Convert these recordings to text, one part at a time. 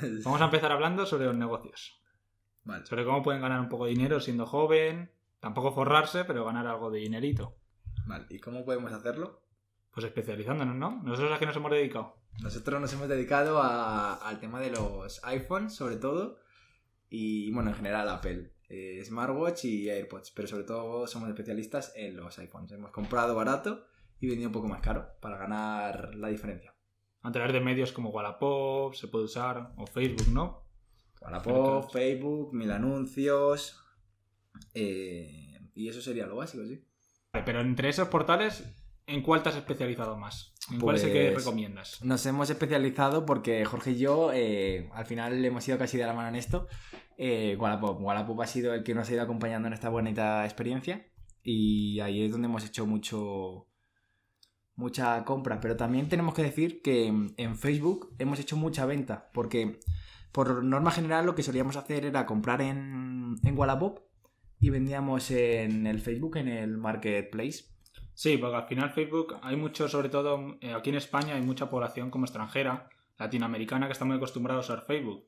Vamos a empezar hablando sobre los negocios. Vale. Sobre cómo pueden ganar un poco de dinero siendo joven. Tampoco forrarse, pero ganar algo de dinerito. Vale. ¿Y cómo podemos hacerlo? Pues especializándonos, ¿no? Nosotros a qué nos hemos dedicado. Nosotros nos hemos dedicado a- al tema de los iPhones, sobre todo, y bueno, en general Apple, eh, smartwatch y AirPods, pero sobre todo somos especialistas en los iPhones. Hemos comprado barato y vendido un poco más caro para ganar la diferencia. A través de medios como Wallapop, se puede usar, o Facebook, ¿no? Wallapop, Facebook, mil anuncios, eh, y eso sería lo básico, sí. Vale, Pero entre esos portales, ¿en cuál te has especializado más? ¿En cuál es el que Pues- recomiendas? Nos hemos especializado porque Jorge y yo eh, al final hemos ido casi de la mano en esto. Eh, Wallapop. Wallapop ha sido el que nos ha ido acompañando en esta bonita experiencia y ahí es donde hemos hecho mucho mucha compra. Pero también tenemos que decir que en Facebook hemos hecho mucha venta porque por norma general lo que solíamos hacer era comprar en, en Wallapop y vendíamos en el Facebook, en el Marketplace. Sí, porque al final Facebook hay mucho, sobre todo eh, aquí en España, hay mucha población como extranjera, latinoamericana, que está muy acostumbrada a usar Facebook.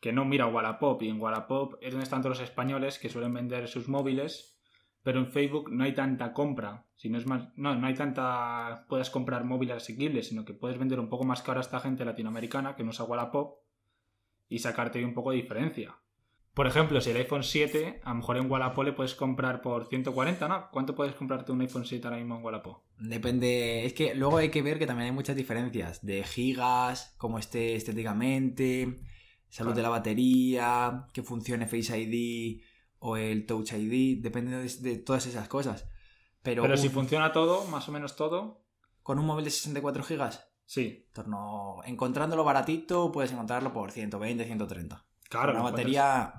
Que no mira Wallapop y en Wallapop es donde están todos los españoles que suelen vender sus móviles, pero en Facebook no hay tanta compra. Si no es más, no, no hay tanta puedes comprar móviles asequibles, sino que puedes vender un poco más caro a esta gente latinoamericana que no usa Wallapop y sacarte un poco de diferencia. Por ejemplo, si el iPhone 7, a lo mejor en Wallapop le puedes comprar por 140, ¿no? ¿Cuánto puedes comprarte un iPhone 7 ahora mismo en Wallapop? Depende, es que luego hay que ver que también hay muchas diferencias de gigas, cómo esté estéticamente, salud Claro. de la batería, que funcione Face ID o el Touch ID, depende de, de todas esas cosas. Pero, Pero si un- funciona todo, más o menos todo, con un móvil de 64 gigas, sí. torno, encontrándolo baratito, puedes encontrarlo por 120, 130. Claro, Una lo encuentras. batería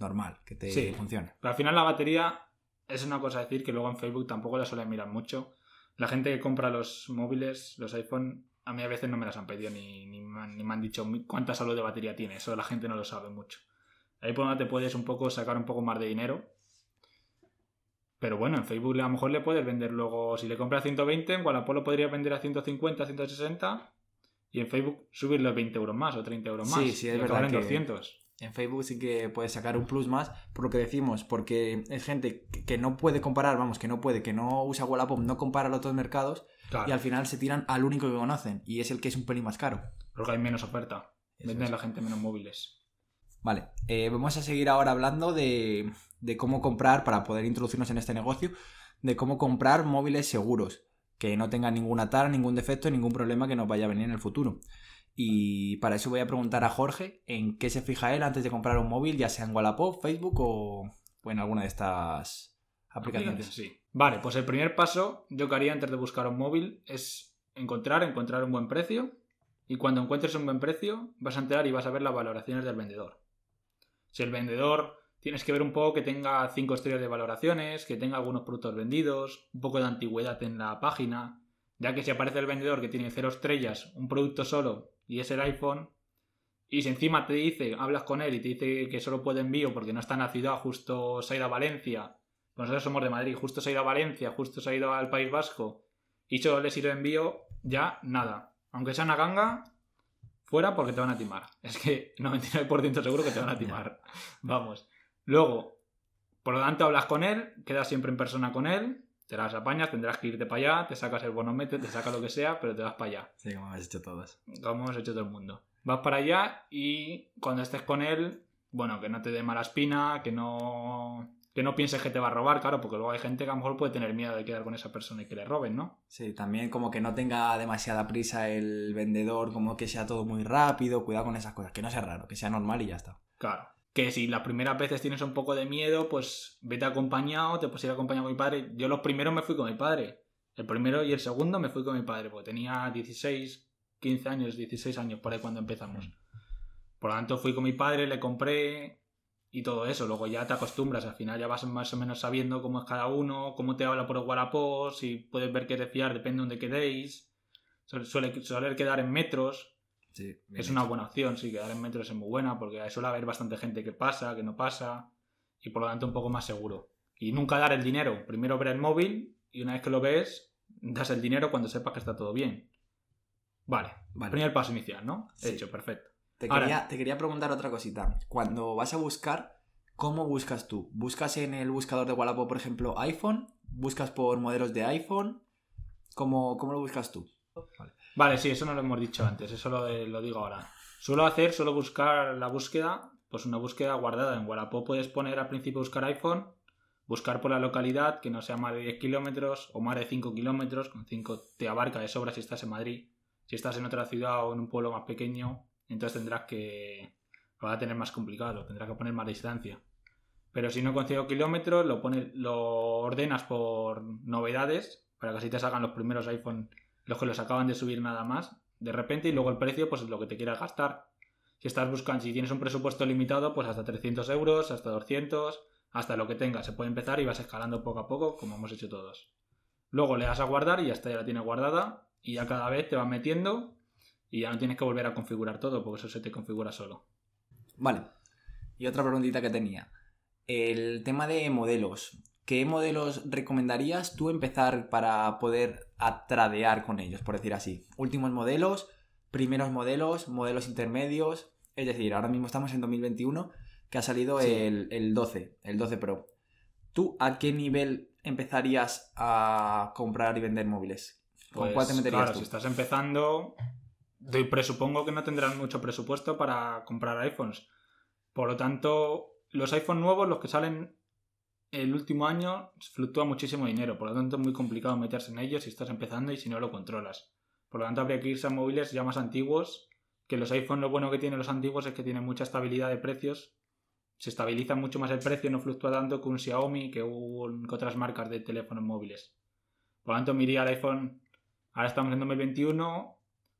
normal, que te Sí. funcione. Pero al final la batería es una cosa a decir que luego en Facebook tampoco la suelen mirar mucho. La gente que compra los móviles, los iPhone, a mí a veces no me las han pedido ni, ni, me, han, ni me han dicho mi- cuánta salud de batería tiene. Eso la gente no lo sabe mucho. Ahí por donde te puedes un poco sacar un poco más de dinero. Pero bueno, en Facebook a lo mejor le puedes vender luego, si le compras 120, en Wallapop lo podrías vender a 150, 160 y en Facebook subirle 20 euros más o 30 euros más. Sí, sí, es verdad en que- 200. En Facebook sí que puedes sacar un plus más, por lo que decimos, porque es gente que- que no puede comparar, vamos, que no puede, que no usa Wallapop, no compara los otros mercados Claro, y al final se tiran al único que conocen y es el que es un pelín más caro. porque hay menos oferta. Eso Venden es. la gente menos móviles. Vale, eh, vamos a seguir ahora hablando de, cómo comprar, para poder introducirnos en este negocio, de cómo comprar móviles seguros, que no tengan ninguna tara, ningún defecto, ningún problema que nos vaya a venir en el futuro. Y para eso voy a preguntar a Jorge en qué se fija él antes de comprar un móvil, ya sea en Wallapop, Facebook o, en alguna de estas aplicaciones. Vale, pues el primer paso yo que haría antes de buscar un móvil es encontrar, encontrar un buen precio. Y cuando encuentres un buen precio, vas a entrar y vas a ver las valoraciones del vendedor. Si el vendedor tienes que ver un poco que tenga 5 estrellas de valoraciones, que tenga algunos productos vendidos, un poco de antigüedad en la página. Ya que si aparece el vendedor que tiene 0 estrellas, un producto solo y es el iPhone, y si encima te dice, hablas con él y te dice que solo puede envío porque no está en la ciudad, justo se ha ido a Valencia, pues nosotros somos de Madrid, justo se ha ido a Valencia, justo se ha ido al País Vasco y solo le sirve envío, ya nada. Aunque sea una ganga, fuera porque te van a timar. Es que 99% seguro que te van a timar. Vamos. Luego, por lo tanto, hablas con él, quedas siempre en persona con él, te las apañas, tendrás que irte para allá, te sacas el bonometro, te sacas lo que sea, pero te vas para allá Sí, como has hecho todas. como hemos hecho todo el mundo. Vas para allá y cuando estés con él, bueno, que no te dé mala espina, que no, que no pienses que te va a robar, claro, porque luego hay gente que a lo mejor puede tener miedo de quedar con esa persona y que le roben, ¿no? Sí, también como que no tenga demasiada prisa el vendedor, como que sea todo muy rápido, cuidado con esas cosas, que no sea raro, que sea normal y ya está. Claro. Que si las primeras veces tienes un poco de miedo, pues vete acompañado, te puedes ir acompañado con mi padre. Yo los primeros me fui con mi padre. El primero y el segundo me fui con mi padre, porque tenía 16, 15 años, 16 años por ahí cuando empezamos. Por lo tanto, fui con mi padre, le compré y todo eso. Luego ya te acostumbras, al final ya vas más o menos sabiendo cómo es cada uno, cómo te habla por el Wallapop, si puedes ver qué te fiar, depende de donde quedéis. Suele, suele, quedar en metros, Sí, es una buena opción, sí, quedar en metros es muy buena porque suele haber bastante gente que pasa, que no pasa y por lo tanto un poco más seguro. Y nunca dar el dinero, primero ver el móvil y una vez que lo ves, das el dinero cuando sepas que está todo bien. Vale, Vale. primer paso inicial, ¿no? Sí. Hecho, perfecto. Te Ahora- quería, te quería preguntar otra cosita. Cuando vas a buscar, ¿cómo buscas tú? ¿Buscas en el buscador de Wallapop, por ejemplo, iPhone? ¿Buscas por modelos de iPhone? ¿Cómo, cómo lo buscas tú? Vale, sí, eso no lo hemos dicho antes, eso lo, lo digo ahora. Suelo hacer, suelo buscar la búsqueda, pues una búsqueda guardada en Wallapop. Puedes poner al principio buscar iPhone, buscar por la localidad, que no sea más de 10 kilómetros o más de 5 kilómetros, con 5 te abarca de sobra si estás en Madrid. Si estás en otra ciudad o en un pueblo más pequeño, entonces tendrás que... lo va a tener más complicado, tendrás que poner más distancia. Pero si no con 5 kilómetros, lo, lo ordenas por novedades, para que así te salgan los primeros iPhone, los que los acaban de subir nada más, de repente, y luego el precio, pues es lo que te quieras gastar. Si estás buscando, si tienes un presupuesto limitado, pues hasta 300 euros, hasta 200, hasta lo que tengas. Se puede empezar y vas escalando poco a poco, como hemos hecho todos. Luego le das a guardar y ya está, ya la tienes guardada, y ya cada vez te va metiendo, y ya no tienes que volver a configurar todo, porque eso se te configura solo. Vale. Y otra preguntita que tenía. El tema de modelos. ¿Qué modelos recomendarías tú empezar para poder atradear con ellos, por decir así? Últimos modelos, primeros modelos, modelos intermedios. Es decir, ahora mismo estamos en 2021, que ha salido Sí. el, el 12, el 12 Pro. ¿Tú a qué nivel empezarías a comprar y vender móviles? ¿Con Pues, cuál te meterías claro, tú? si estás empezando, te presupongo que no tendrás mucho presupuesto para comprar iPhones. Por lo tanto, los iPhones nuevos, los que salen el último año, fluctúa muchísimo dinero. Por lo tanto, es muy complicado meterse en ellos si estás empezando y si no lo controlas. Por lo tanto, habría que irse a móviles ya más antiguos. Que los iPhones, lo bueno que tienen los antiguos es que tienen mucha estabilidad de precios. Se estabiliza mucho más el precio, no fluctúa tanto que un Xiaomi, que otras marcas de teléfonos móviles. Por lo tanto, me iría al iPhone Ahora estamos en 2021,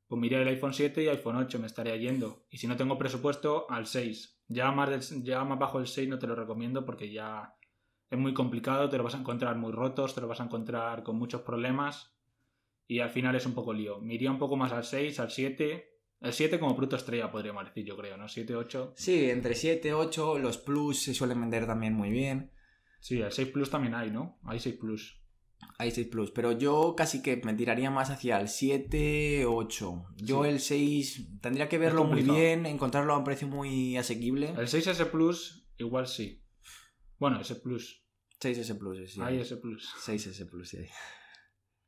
pues miré el iPhone 7 y iPhone 8 me estaría yendo. Y si no tengo presupuesto, al 6. Ya más, del- ya más bajo el 6 no te lo recomiendo porque ya es muy complicado, te lo vas a encontrar muy rotos, te lo vas a encontrar con muchos problemas y al final es un poco lío. Me iría un poco más al 6, al 7. El 7 como fruto estrella podríamos decir, yo creo, ¿no? 7, 8. Sí, entre 7, 8, los Plus se suelen vender también muy bien. Sí, el 6 Plus también hay, ¿no? Hay 6 Plus. Hay 6 Plus, pero yo casi que me tiraría más hacia el 7, 8. Yo Sí. el 6 tendría que verlo muy bien, encontrarlo a un precio muy asequible. El 6S Plus igual sí. Bueno, S Plus. 6S Plus, sí. Hay S Plus. 6S Plus, sí.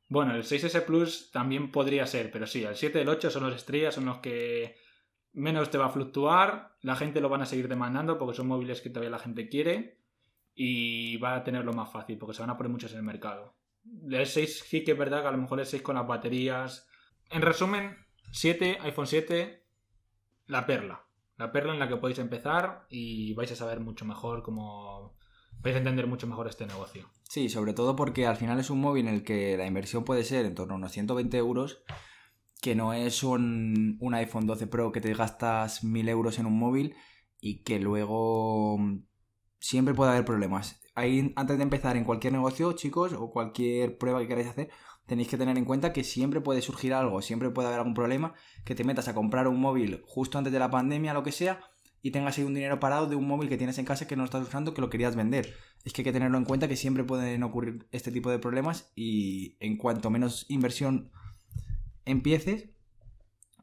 Bueno, el 6S Plus también podría ser, pero sí, el 7 y el 8 son los estrellas, son los que menos te va a fluctuar, la gente lo van a seguir demandando porque son móviles que todavía la gente quiere y va a tenerlo más fácil porque se van a poner muchos en el mercado. El 6 sí que es verdad que a lo mejor el 6 con las baterías... En resumen, 7, iPhone 7, la perla. La perla en la que podéis empezar y vais a saber mucho mejor cómo... vais a entender mucho mejor este negocio. Sí, sobre todo porque al final es un móvil en el que la inversión puede ser en torno a unos 120 euros, que no es un, un iPhone 12 Pro que te gastas 1000 euros en un móvil y que luego siempre puede haber problemas. Ahí, antes de empezar en cualquier negocio, chicos, o cualquier prueba que queráis hacer, tenéis que tener en cuenta que siempre puede surgir algo, siempre puede haber algún problema, que te metas a comprar un móvil justo antes de la pandemia, lo que sea, y tengas ahí un dinero parado de un móvil que tienes en casa que no estás usando, que lo querías vender. Es que hay que tenerlo en cuenta que siempre pueden ocurrir este tipo de problemas y en cuanto menos inversión empieces,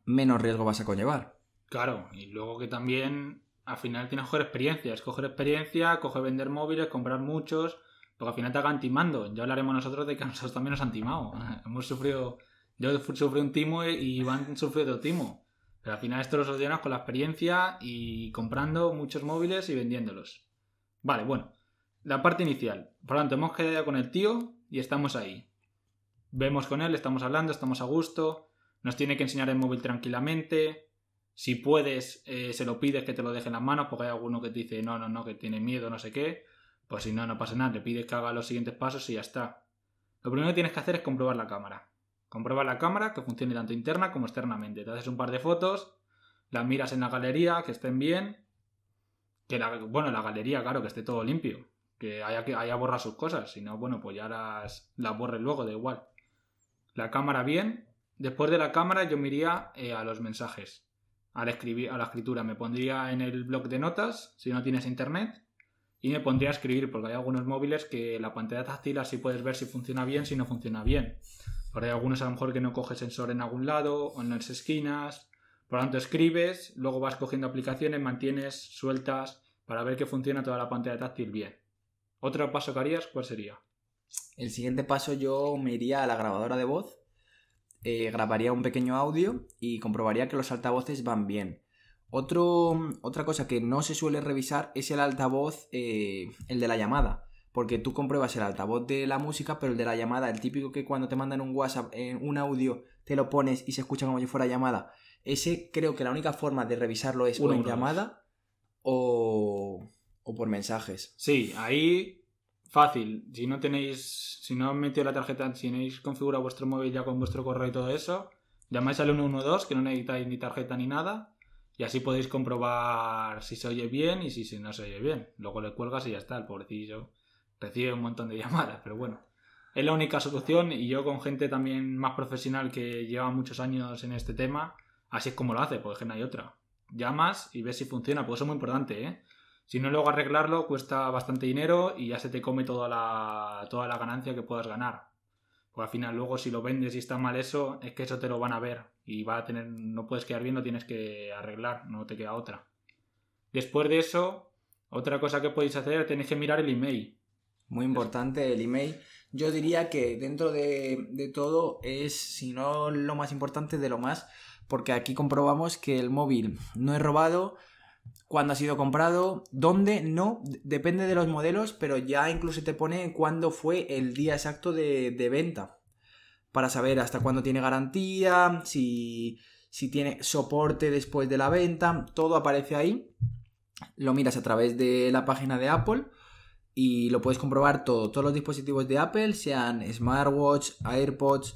menos riesgo vas a conllevar. Claro, y luego que también al final tienes que coger experiencia, es coger experiencia, coger vender móviles, comprar muchos, porque al final te hagan timando. Ya hablaremos nosotros de que nosotros también nos han timado. Hemos sufrido, yo sufrí un timo y Iván sufrió otro timo. Pero al final esto lo solucionas con la experiencia y comprando muchos móviles y vendiéndolos. Vale, bueno, la parte inicial. Por lo tanto, hemos quedado con el tío y estamos ahí. Vemos con él, estamos hablando, estamos a gusto, nos tiene que enseñar el móvil tranquilamente. Si puedes, eh, se lo pides que te lo deje en las manos, porque hay alguno que te dice no, no, no, que tiene miedo, no sé qué. Pues si no, no pasa nada, le pides que haga los siguientes pasos y ya está. Lo primero que tienes que hacer es comprobar la cámara. Comprobar la cámara, que funcione tanto interna como externamente. Te haces un par de fotos, las miras en la galería, que estén bien. Que la, bueno, la galería, claro, que esté todo limpio. Que haya, que haya borra sus cosas. Si no, bueno, pues ya las, las borres luego, da igual. La cámara bien. Después de la cámara yo me iría eh, a los mensajes. Al escribir, a la escritura. Me pondría en el blog de notas, si no tienes internet. Y me pondría a escribir, porque hay algunos móviles que la pantalla táctil así puedes ver si funciona bien, si no funciona bien. Pero hay algunos a lo mejor que no coge sensor en algún lado o en las esquinas. Por lo tanto, escribes, luego vas cogiendo aplicaciones, mantienes, sueltas, para ver que funciona toda la pantalla táctil bien. ¿Otro paso que harías, cuál sería? El siguiente paso yo me iría a la grabadora de voz, eh, grabaría un pequeño audio y comprobaría que los altavoces van bien. Otro, otra cosa que no se suele revisar es el altavoz, eh, el de la llamada. Porque tú compruebas el altavoz de la música, pero el de la llamada, el típico que cuando te mandan un WhatsApp, en un audio, te lo pones y se escucha como si fuera llamada. Ese creo que la única forma de revisarlo es o en llamada o, o por mensajes. Sí, ahí fácil. Si no tenéis, si no metido la tarjeta, si no configurado vuestro móvil ya con vuestro correo y todo eso, llamáis al 112 que no necesitáis ni tarjeta ni nada y así podéis comprobar si se oye bien y si, si no se oye bien. Luego le cuelgas y ya está, el pobrecillo recibe un montón de llamadas, pero bueno. Es la única solución y yo con gente también más profesional que lleva muchos años en este tema, así es como lo hace, porque no hay otra. Llamas y ves si funciona, pues eso es muy importante, ¿eh? Si no luego arreglarlo cuesta bastante dinero y ya se te come toda la, toda la ganancia que puedas ganar. Pues al final luego si lo vendes y está mal eso, es que eso te lo van a ver y va a tener, no puedes quedar bien, lo tienes que arreglar, no te queda otra. Después de eso, otra cosa que podéis hacer, tenéis que mirar el email. Muy importante el email. Yo diría que dentro de, de todo es, si no lo más importante, de lo más, porque aquí comprobamos que el móvil no es robado, cuándo ha sido comprado, dónde, no, depende de los modelos, pero ya incluso te pone cuándo fue el día exacto de, de venta, para saber hasta cuándo tiene garantía, si, si tiene soporte después de la venta, todo aparece ahí. Lo miras a través de la página de Apple y lo puedes comprobar todo. Todos los dispositivos de Apple, sean smartwatch, AirPods,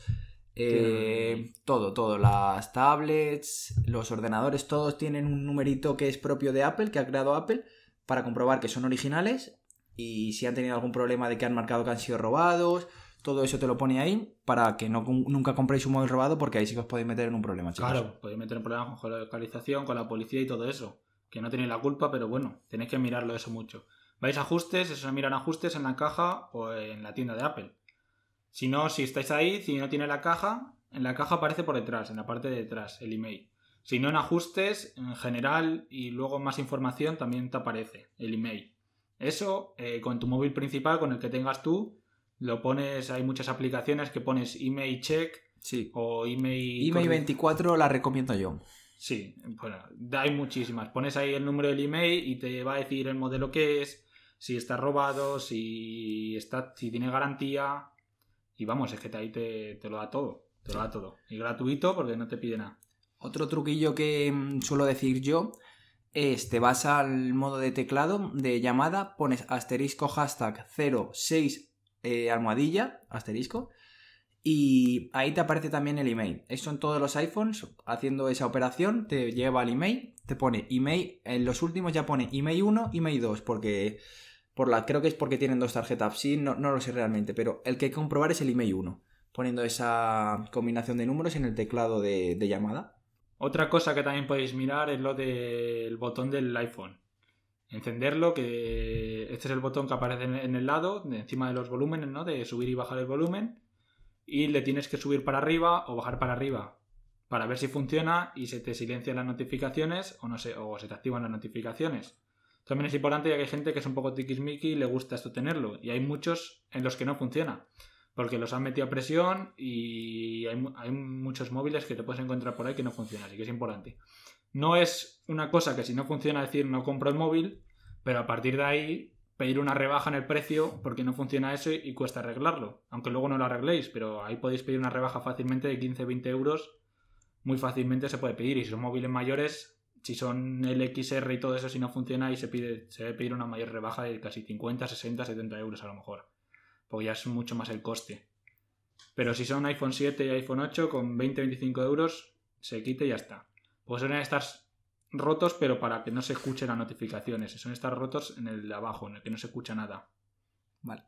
eh, todo, todo. Las tablets, los ordenadores, todos tienen un numerito que es propio de Apple, que ha creado Apple, para comprobar que son originales y si han tenido algún problema de que han marcado que han sido robados. Todo eso te lo pone ahí para que no, nunca compréis un móvil robado porque ahí sí que os podéis meter en un problema, chicos. Claro, podéis meter en problemas con la localización, con la policía y todo eso. Que no tenéis la culpa, pero bueno, tenéis que mirarlo eso mucho. Vais a ajustes, eso se miran ajustes en la caja o en la tienda de Apple. Si no, si estáis ahí, si no tiene la caja, en la caja aparece por detrás, en la parte de detrás, el email. Si no en ajustes, en general y luego más información también te aparece el email. Eso, eh, con tu móvil principal, con el que tengas tú, lo pones, hay muchas aplicaciones que pones email check Sí. o email... email 24 la recomiendo yo. Sí, bueno, hay muchísimas. Pones ahí el número del email y te va a decir el modelo que es, si está robado, si está, si tiene garantía. Y vamos, es que ahí te, te lo da todo. Te lo da todo. Y gratuito porque no te pide nada. Otro truquillo que mm, suelo decir yo es te vas al modo de teclado de llamada, pones asterisco hashtag 06 eh, almohadilla, asterisco, y ahí te aparece también el email. Eso en todos los iPhones, haciendo esa operación, te lleva al email, te pone email, en los últimos ya pone email 1, email 2, porque por la, creo que es porque tienen dos tarjetas sí, no, no lo sé realmente, pero el que hay que comprobar es el email 1, poniendo esa combinación de números en el teclado de, de llamada. Otra cosa que también podéis mirar es lo del botón del iPhone. Encenderlo, que este es el botón que aparece en- el lado, encima de los volúmenes, ¿no? De subir y bajar el volumen. Y le tienes que subir para arriba o bajar para arriba. Para ver si funciona y se te silencian las notificaciones o no sé, o se te activan las notificaciones. También es importante ya que hay gente que es un poco tiquismiqui y le gusta esto tenerlo. Y hay muchos en los que no funciona. Porque los han metido a presión y hay, hay muchos móviles que te puedes encontrar por ahí que no funcionan, así que es importante. No es una cosa que si no funciona decir no compro el móvil, pero a partir de ahí pedir una rebaja en el precio porque no funciona eso y cuesta arreglarlo. Aunque luego no lo arregléis, pero ahí podéis pedir una rebaja fácilmente de 15-20 euros. Muy fácilmente se puede pedir. Y si son móviles mayores, si son el XR y todo eso, si no funciona, ahí se, pide, se debe pedir una mayor rebaja de casi 50, 60, 70 euros a lo mejor. Porque ya es mucho más el coste. Pero si son iPhone 7 y iPhone 8, con 20-25 euros se quite y ya está. Pues suelen estar rotos, pero para que no se escuchen las notificaciones. Son estar rotos en el de abajo, en el que no se escucha nada. Vale.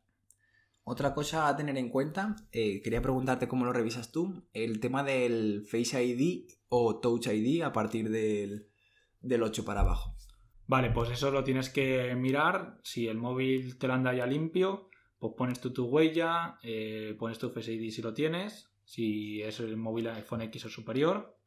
Otra cosa a tener en cuenta, eh, quería preguntarte cómo lo revisas tú, el tema del Face ID o Touch ID a partir del, del 8 para abajo. Vale, pues eso lo tienes que mirar. Si el móvil te lo anda ya limpio, pues pones tú tu huella, eh, pones tu Face ID si lo tienes, si es el móvil iPhone X o superior.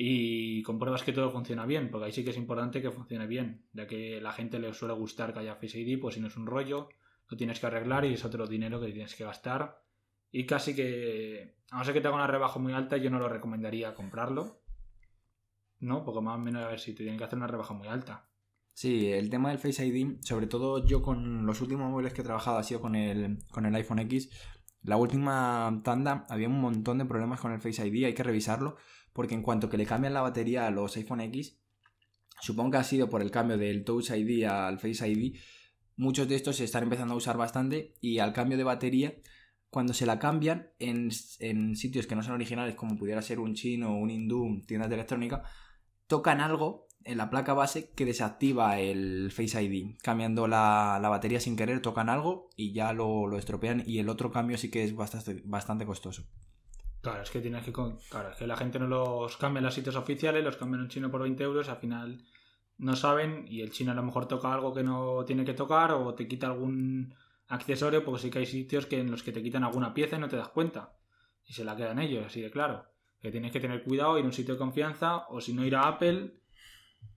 y compruebas que todo funciona bien, porque ahí sí que es importante que funcione bien, ya que la gente le suele gustar que haya Face ID, pues si no es un rollo, lo tienes que arreglar y es otro dinero que tienes que gastar. Y casi que, a no ser que te haga una rebaja muy alta, yo no lo recomendaría comprarlo. ¿No? Porque más o menos a ver si te tienen que hacer una rebaja muy alta. Sí, el tema del Face ID, sobre todo yo con los últimos móviles que he trabajado ha sido con el, con el iPhone X. La última tanda había un montón de problemas con el Face ID, hay que revisarlo, porque en cuanto que le cambian la batería a los iPhone X, supongo que ha sido por el cambio del Touch ID al Face ID, muchos de estos se están empezando a usar bastante y al cambio de batería, cuando se la cambian en, en sitios que no son originales, como pudiera ser un chino o un hindú, tiendas de electrónica, tocan algo en la placa base que desactiva el Face ID. Cambiando la, batería sin querer, tocan algo y ya lo, estropean. Y el otro cambio sí que es bastante, bastante costoso. Claro, es que tienes que. Claro, es que la gente no los cambia en los sitios oficiales, los cambian en chino por 20 euros, al final no saben y el chino a lo mejor toca algo que no tiene que tocar o te quita algún accesorio, porque sí que hay sitios que en los que te quitan alguna pieza y no te das cuenta. Y se la quedan ellos, así de claro. Que tienes que tener cuidado, ir a un sitio de confianza, o si no ir a Apple,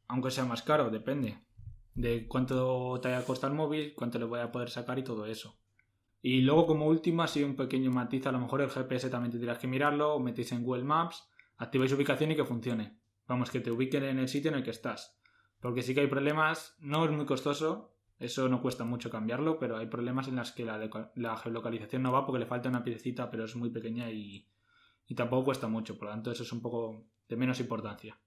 aunque sea más caro, depende. De cuánto te haya costado el móvil, cuánto le voy a poder sacar y todo eso. Y luego, como último, así un pequeño matiz, a lo mejor el GPS también tendrás que mirarlo, metéis en Google Maps, activáis ubicación y que funcione. Vamos, que te ubiquen en el sitio en el que estás. Porque sí que hay problemas, no es muy costoso, eso no cuesta mucho cambiarlo, pero hay problemas en las que la, geolocalización no va porque le falta una piecita, pero es muy pequeña y, y tampoco cuesta mucho, por lo tanto eso es un poco de menos importancia.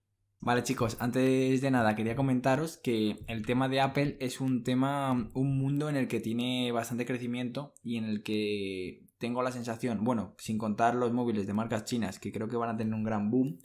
Vale chicos, antes de nada quería comentaros que el tema de Apple es un tema, un mundo en el que tiene bastante crecimiento y en el que tengo la sensación, bueno, sin contar los móviles de marcas chinas que creo que van a tener un gran boom,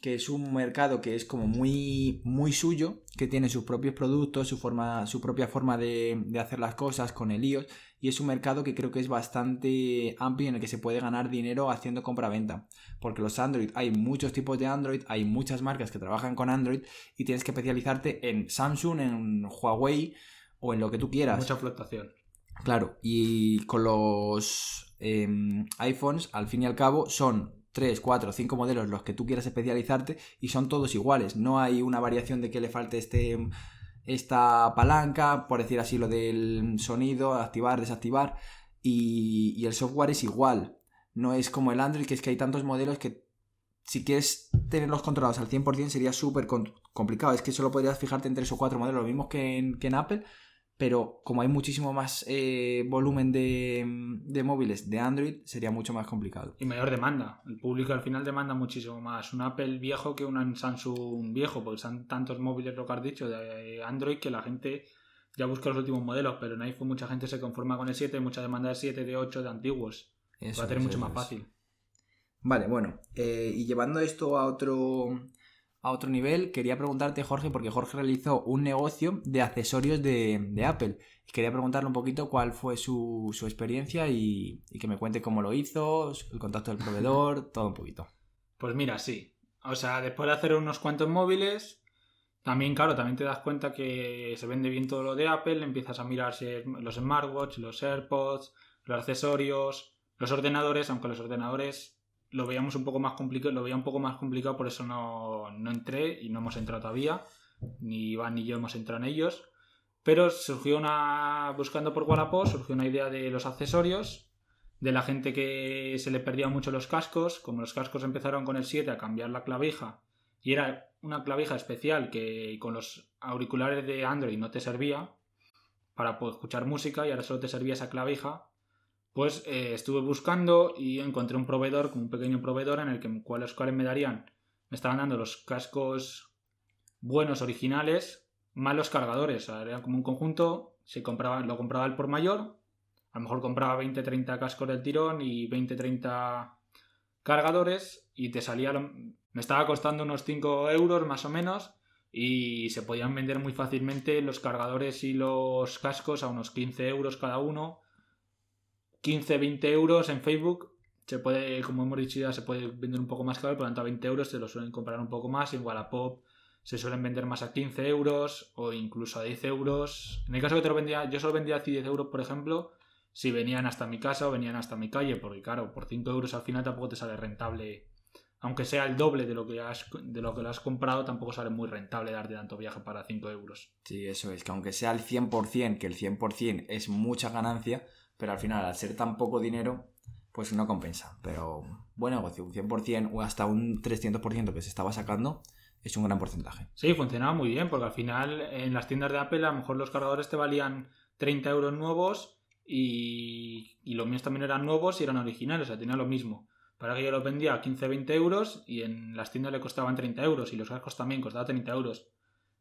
que es un mercado que es como muy, muy suyo, que tiene sus propios productos, su, forma, su propia forma de, hacer las cosas con el iOS, y es un mercado que creo que es bastante amplio en el que se puede ganar dinero haciendo compra-venta. Porque los Android, hay muchos tipos de Android, hay muchas marcas que trabajan con Android, y tienes que especializarte en Samsung, en Huawei o en lo que tú quieras. Mucha flotación. Claro, y con los em, iPhones, al fin y al cabo, son 3, 4, 5 modelos los que tú quieras especializarte y son todos iguales. No hay una variación de que le falte este, esta palanca, por decir así, lo del sonido, activar, desactivar. Y, y el software es igual. No es como el Android, que es que hay tantos modelos que si quieres tenerlos controlados al 100% sería súper complicado. Es que solo podrías fijarte en 3 o 4 modelos, lo mismo que que en Apple pero como hay muchísimo más eh, volumen de, móviles de Android, sería mucho más complicado. Y mayor demanda. El público al final demanda muchísimo más un Apple viejo que un Samsung viejo, porque son tantos móviles, lo que has dicho, de Android, que la gente ya busca los últimos modelos, pero en iPhone mucha gente se conforma con el 7, mucha demanda de 7, de 8, de antiguos. Eso, Va a tener mucho más fácil. Vale, bueno, eh, y llevando esto a otro a otro nivel, quería preguntarte, Jorge, porque Jorge realizó un negocio de accesorios de, Apple. Y quería preguntarle un poquito cuál fue su, experiencia y, que me cuente cómo lo hizo, el contacto del proveedor, todo un poquito. Pues mira, sí. O sea, después de hacer unos cuantos móviles, también, claro, también te das cuenta que se vende bien todo lo de Apple, empiezas a mirar los smartwatch, los AirPods, los accesorios, los ordenadores, aunque los ordenadores lo veíamos un poco más complicado, lo veía un poco más complicado, por eso no, entré y no hemos entrado todavía. Ni Iván ni yo hemos entrado en ellos. Pero surgió una. Buscando por Wallapop, surgió una idea de los accesorios. De la gente que se le perdían mucho los cascos. Como los cascos empezaron con el 7 a cambiar la clavija. Y era una clavija especial que con los auriculares de Android no te servía. Para poder escuchar música y ahora solo te servía esa clavija pues eh, estuve buscando y encontré un proveedor, un pequeño proveedor en el que cuáles cuales me darían, me estaban dando los cascos buenos, originales, más los cargadores. O era como un conjunto, se compraba, lo compraba el por mayor, a lo mejor compraba 20-30 cascos del tirón y 20-30 cargadores y te salía, me estaba costando unos 5 euros más o menos y se podían vender muy fácilmente los cargadores y los cascos a unos 15 euros cada uno 15, 20 euros en Facebook. Se puede, como hemos dicho ya, se puede vender un poco más caro, por lo tanto a 20 euros se lo suelen comprar un poco más. En Wallapop se suelen vender más a 15 euros o incluso a 10 euros. En el caso que te lo vendía, yo solo vendía a 10 euros, por ejemplo, si venían hasta mi casa o venían hasta mi calle, porque claro, por 5 euros al final tampoco te sale rentable aunque sea el doble de lo que de lo que lo has comprado, tampoco sale muy rentable darte tanto viaje para 5 euros. Sí, eso es, que aunque sea el 100%, que el 100% es mucha ganancia, pero al final al ser tan poco dinero, pues no compensa. Pero buen negocio, un 100% o hasta un 300% que se estaba sacando, es un gran porcentaje. Sí, funcionaba muy bien, porque al final en las tiendas de Apple a lo mejor los cargadores te valían 30 euros nuevos y, y los míos también eran nuevos y eran originales, o sea, tenía lo mismo. Para que yo los vendía a 15-20 euros y en las tiendas le costaban 30 euros y los cascos también costaban 30 euros.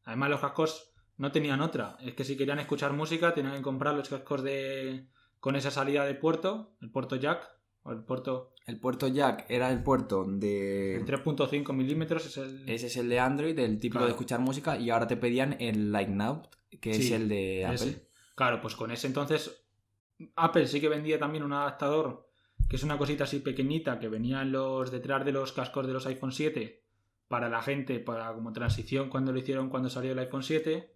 Además los cascos no tenían otra, es que si querían escuchar música tenían que comprar los cascos de con esa salida de puerto, el puerto jack o el puerto... El puerto jack era el puerto de... El 3.5 milímetros es el... Ese es el de Android, el típico Claro. de escuchar música, y ahora te pedían el Now, que es el de Apple. Ese. Claro, pues con ese entonces Apple sí que vendía también un adaptador que es una cosita así pequeñita que venía en los detrás de los cascos de los iPhone 7 para la gente, para como transición cuando lo hicieron cuando salió el iPhone 7,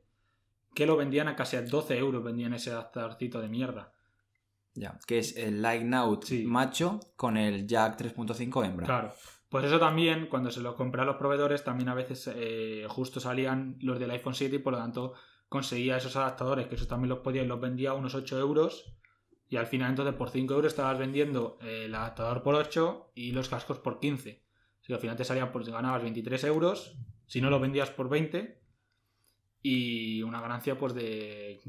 que lo vendían a casi a 12 euros, vendían ese adaptadorcito de mierda. Ya, que es el Sí. macho con el Jack 3.5 hembra. Claro. Pues eso también, cuando se lo compré a los proveedores, también a veces eh, justo salían los del iPhone 7 y por lo tanto conseguía esos adaptadores, que eso también los podía y los vendía a unos 8 euros. Y al final entonces por 5 euros estabas vendiendo eh, el adaptador por 8 y los cascos por 15. Si al final te salían, pues ganabas 23 euros, si no lo vendías por 20 y una ganancia pues de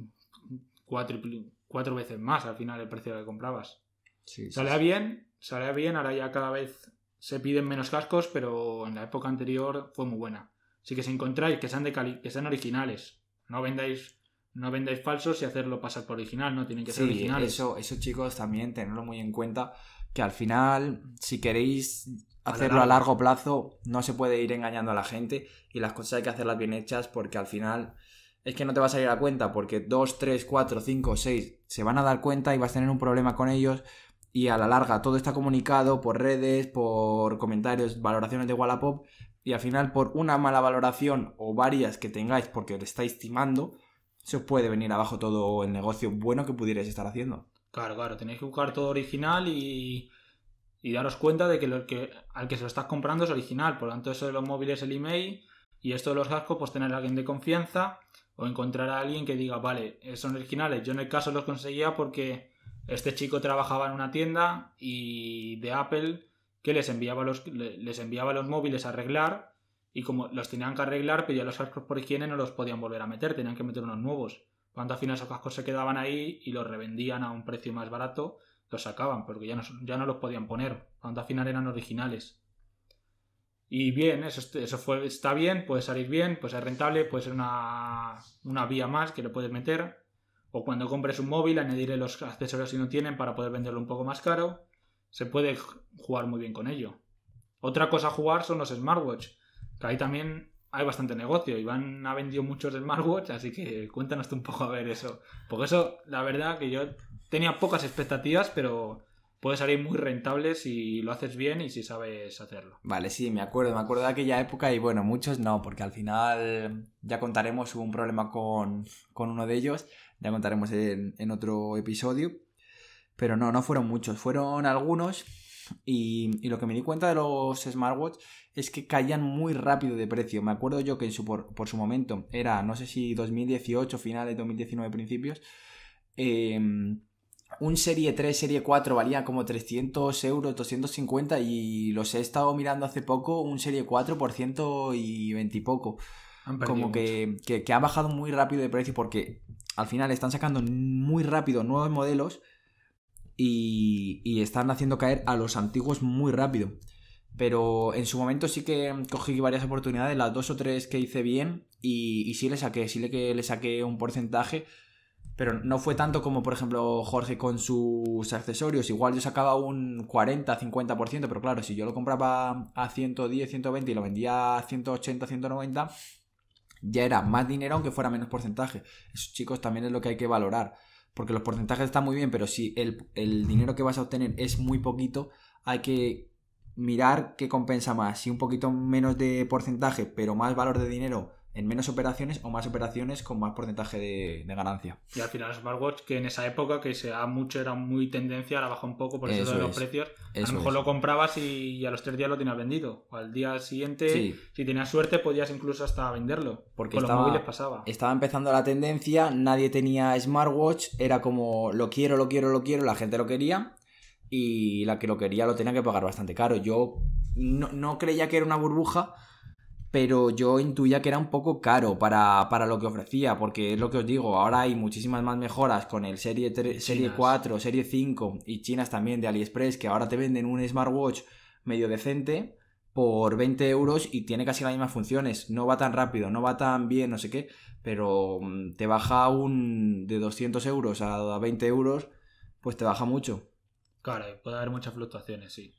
4, cuatro veces más al final el precio que comprabas. Sí, sí. bien, salía bien, ahora ya cada vez se piden menos cascos, pero en la época anterior fue muy buena. Así que si encontráis que sean de cali- que sean originales, no vendáis, no vendáis falsos y hacerlo pasar por original, no tienen que ser originales. eso, eso chicos también tenerlo muy en cuenta que al final si queréis hacerlo a largo plazo no se puede ir engañando a la gente y las cosas hay que hacerlas bien hechas porque al final es que no te vas a ir a cuenta porque 2, 3, 4, 5, 6 se van a dar cuenta y vas a tener un problema con ellos y a la larga todo está comunicado por redes, por comentarios, valoraciones de Wallapop y al final por una mala valoración o varias que tengáis porque os estáis timando se os puede venir abajo todo el negocio bueno que pudierais estar haciendo. Claro, claro, tenéis que buscar todo original y, y daros cuenta de que, lo que al que se lo estás comprando es original. Por lo tanto, eso de los móviles, el email y esto de los cascos, pues tener a alguien de confianza o encontrar a alguien que diga, vale, son originales. Yo en el caso los conseguía porque este chico trabajaba en una tienda y de Apple que les enviaba los, le- les enviaba los móviles a arreglar y como los tenían que arreglar, pedía los cascos por higiene no los podían volver a meter, tenían que meter unos nuevos. Tanto, al final esos cascos se quedaban ahí y los revendían a un precio más barato, los sacaban, porque ya no, ya no los podían poner. Tanto, al final eran originales. Y bien, eso, est- eso fue, está bien, puede salir bien, puede ser rentable, puede ser una, una vía más que le puedes meter. O cuando compres un móvil, añadirle los accesorios si no tienen para poder venderlo un poco más caro. Se puede jugar muy bien con ello. Otra cosa a jugar son los smartwatch, que ahí también hay bastante negocio. Iván ha vendido muchos smartwatch, así que cuéntanos un poco a ver eso. Porque eso, la verdad, que yo tenía pocas expectativas, pero puede salir muy rentable si lo haces bien y si sabes hacerlo. Vale, sí, me acuerdo, me acuerdo de aquella época y bueno, muchos no, porque al final ya contaremos, hubo un problema con, con uno de ellos, ya contaremos en, en otro episodio, pero no, no fueron muchos, fueron algunos y, y lo que me di cuenta de los smartwatch es que caían muy rápido de precio. Me acuerdo yo que en su, por, por su momento era, no sé si 2018, finales, 2019, principios, eh, un Serie 3, Serie 4 valía como 300 euros, 250 y los he estado mirando hace poco, un Serie 4 por 120 y poco. Han Como que, que, que ha bajado muy rápido de precio porque al final están sacando muy rápido nuevos modelos y, y están haciendo caer a los antiguos muy rápido. Pero en su momento sí que cogí varias oportunidades, las dos o tres que hice bien y, y sí le saqué, sí le, que le saqué un porcentaje pero no fue tanto como, por ejemplo, Jorge con sus accesorios. Igual yo sacaba un 40-50%, pero claro, si yo lo compraba a 110, 120 y lo vendía a 180, 190, ya era más dinero aunque fuera menos porcentaje. Eso, chicos, también es lo que hay que valorar. Porque los porcentajes están muy bien, pero si el, el dinero que vas a obtener es muy poquito, hay que mirar qué compensa más. Si un poquito menos de porcentaje, pero más valor de dinero en menos operaciones o más operaciones con más porcentaje de, de ganancia. Y al final smartwatch que en esa época que se da mucho era muy tendencia, ahora baja un poco por eso, Eso de los es. precios. a Eso lo mejor es. lo comprabas y, a los tres días lo tenías vendido. O al día siguiente, Sí. si tenías suerte, podías incluso hasta venderlo. Porque Con estaba- los móviles pasaba. Estaba empezando la tendencia, nadie tenía smartwatch, era como lo quiero, lo quiero, lo quiero, la gente lo quería y la que lo quería lo tenía que pagar bastante caro. Yo no, no creía que era una burbuja, pero yo intuía que era un poco caro para, para lo que ofrecía, porque es lo que os digo, ahora hay muchísimas más mejoras con el Serie, 3, serie Chinas. 4, Serie 5 y chinas también de AliExpress, que ahora te venden un smartwatch medio decente por 20 euros y tiene casi las mismas funciones. No va tan rápido, no va tan bien, no sé qué, pero mm, te baja un de 200 euros a 20 euros, pues te baja mucho. Claro, puede haber muchas fluctuaciones, sí.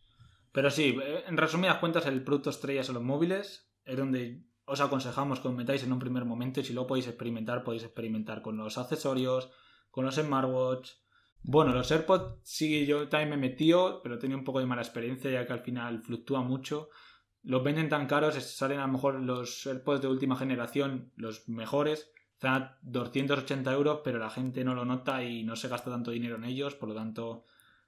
Pero sí, eh, en resumidas cuentas, el producto estrella son los móviles. Es donde os aconsejamos que os metáis en un primer momento y si lo podéis experimentar, podéis experimentar con los accesorios, con los smartwatch. Bueno, los AirPods sí, yo también me metí, pero tenía un poco de mala experiencia ya que al final fluctúa mucho. Los venden tan caros, salen a lo mejor los AirPods de última generación, los mejores, están a 280 euros, pero la gente no lo nota y no se gasta tanto dinero en ellos, por lo tanto,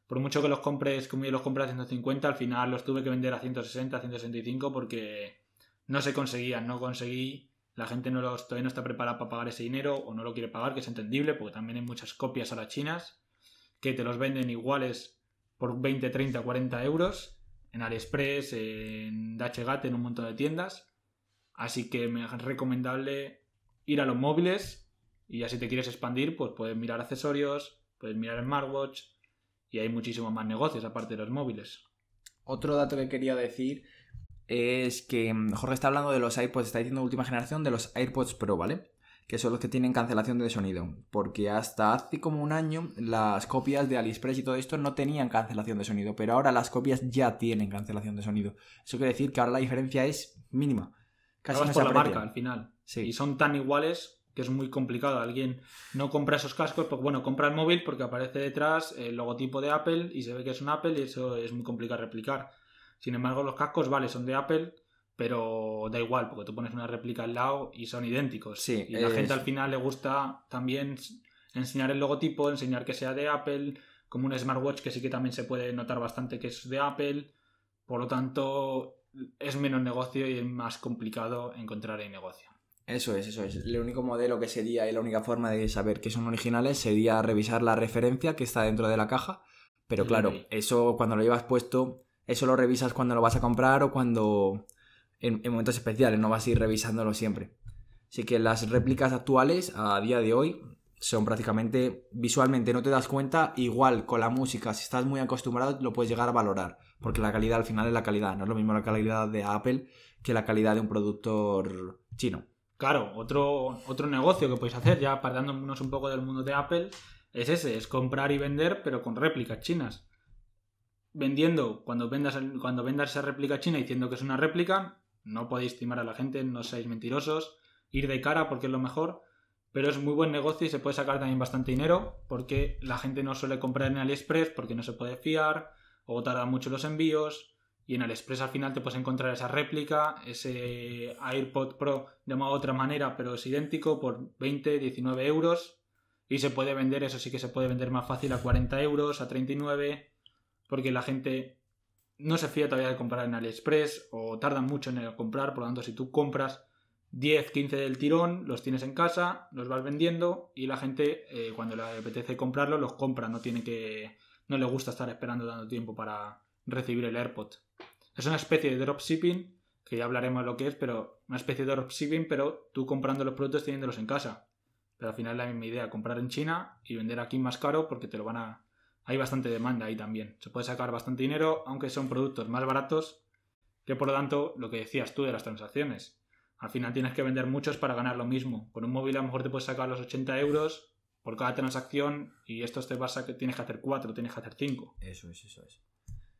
por mucho que los compres, como yo los compré a 150, al final los tuve que vender a 160, 165 porque no se conseguían, no conseguí, la gente no todavía no está preparada para pagar ese dinero o no lo quiere pagar, que es entendible, porque también hay muchas copias a las chinas que te los venden iguales por 20, 30, 40 euros en AliExpress, en DHGate, en un montón de tiendas. Así que me es recomendable ir a los móviles y ya si te quieres expandir, pues puedes mirar accesorios, puedes mirar smartwatch y hay muchísimos más negocios aparte de los móviles. Otro dato que quería decir es que mm, Jorge está hablando de los AirPods, está diciendo última generación de los AirPods Pro, ¿vale? Que son los que tienen cancelación de sonido. Porque hasta hace como un año las copias de AliExpress y todo esto no tenían cancelación de sonido, pero ahora las copias ya tienen cancelación de sonido. Eso quiere decir que ahora la diferencia es mínima. Casi no por se la marca al final. Sí. Y son tan iguales que es muy complicado. Alguien no compra esos cascos, porque bueno, compra el móvil porque aparece detrás el logotipo de Apple y se ve que es un Apple y eso es muy complicado replicar. Sin embargo, los cascos, vale, son de Apple, pero da igual, porque tú pones una réplica al lado y son idénticos. Sí, y la es- gente al final le gusta también enseñar el logotipo, enseñar que sea de Apple, como un smartwatch que sí que también se puede notar bastante que es de Apple. Por lo tanto, es menos negocio y es más complicado encontrar el negocio. Eso es, eso es. El único modelo que sería y la única forma de saber que son originales sería revisar la referencia que está dentro de la caja. Pero claro, eso cuando lo llevas puesto, eso lo revisas cuando lo vas a comprar o cuando en, en momentos especiales, no vas a ir revisándolo siempre. Así que las réplicas actuales a día de hoy son prácticamente visualmente no te das cuenta, igual con la música, si estás muy acostumbrado lo puedes llegar a valorar, porque la calidad al final es la calidad, no es lo mismo la calidad de Apple que la calidad de un productor chino. Claro, otro, otro negocio que podéis hacer, ya apartándonos un poco del mundo de Apple, es ese, es comprar y vender, pero con réplicas chinas. Vendiendo, cuando vendas, cuando vendas esa réplica china diciendo que es una réplica, no podéis timar a la gente, no seáis mentirosos, ir de cara porque es lo mejor, pero es muy buen negocio y se puede sacar también bastante dinero porque la gente no suele comprar en AliExpress porque no se puede fiar o tardan mucho los envíos y en AliExpress al final te puedes encontrar esa réplica, ese AirPod Pro llamado de otra manera pero es idéntico por 20, 19 euros y se puede vender, eso sí que se puede vender más fácil a 40 euros, a 39 porque la gente no se fía todavía de comprar en AliExpress o tardan mucho en comprar, por lo tanto si tú compras 10, 15 del tirón, los tienes en casa, los vas vendiendo y la gente eh, cuando le apetece comprarlos los compra, no tiene que no le gusta estar esperando tanto tiempo para recibir el AirPod. Es una especie de dropshipping, que ya hablaremos de lo que es, pero una especie de dropshipping, pero tú comprando los productos teniéndolos en casa. Pero al final es la misma idea, comprar en China y vender aquí más caro porque te lo van a hay bastante demanda ahí también. Se puede sacar bastante dinero, aunque son productos más baratos, que por lo tanto, lo que decías tú de las transacciones. Al final tienes que vender muchos para ganar lo mismo. Con un móvil a lo mejor te puedes sacar los 80 euros por cada transacción y estos te vas a que tienes que hacer 4, tienes que hacer 5. Eso es, eso es.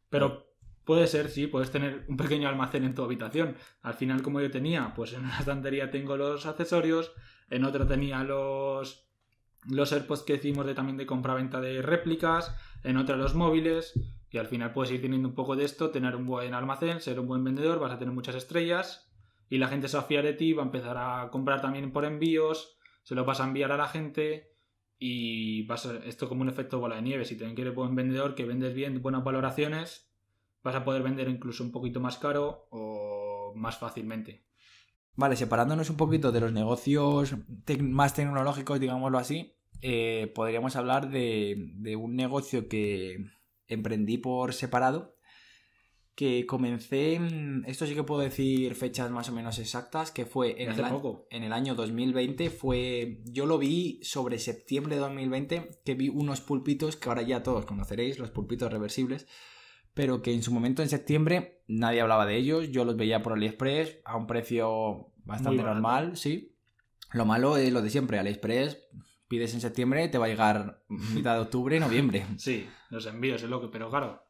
Pero puede ser, sí, puedes tener un pequeño almacén en tu habitación. Al final, como yo tenía, pues en una estantería tengo los accesorios, en otra tenía los los AirPods que hicimos de también de compra-venta de réplicas, en otra los móviles, y al final puedes ir teniendo un poco de esto, tener un buen almacén, ser un buen vendedor, vas a tener muchas estrellas, y la gente se va a fiar de ti, va a empezar a comprar también por envíos, se lo vas a enviar a la gente y vas a, esto como un efecto bola de nieve. Si también quieres buen vendedor, que vendes bien, buenas valoraciones, vas a poder vender incluso un poquito más caro o más fácilmente. Vale, separándonos un poquito de los negocios más tecnológicos, digámoslo así, eh, podríamos hablar de, de, un negocio que emprendí por separado, que comencé, esto sí que puedo decir fechas más o menos exactas, que fue en, el, año, en el año 2020, fue, yo lo vi sobre septiembre de 2020, que vi unos pulpitos que ahora ya todos conoceréis, los pulpitos reversibles, pero que en su momento en septiembre nadie hablaba de ellos, yo los veía por AliExpress a un precio bastante normal, sí. Lo malo es lo de siempre, AliExpress pides en septiembre, te va a llegar mitad de octubre, noviembre. Sí, los envíos es lo que, pero claro,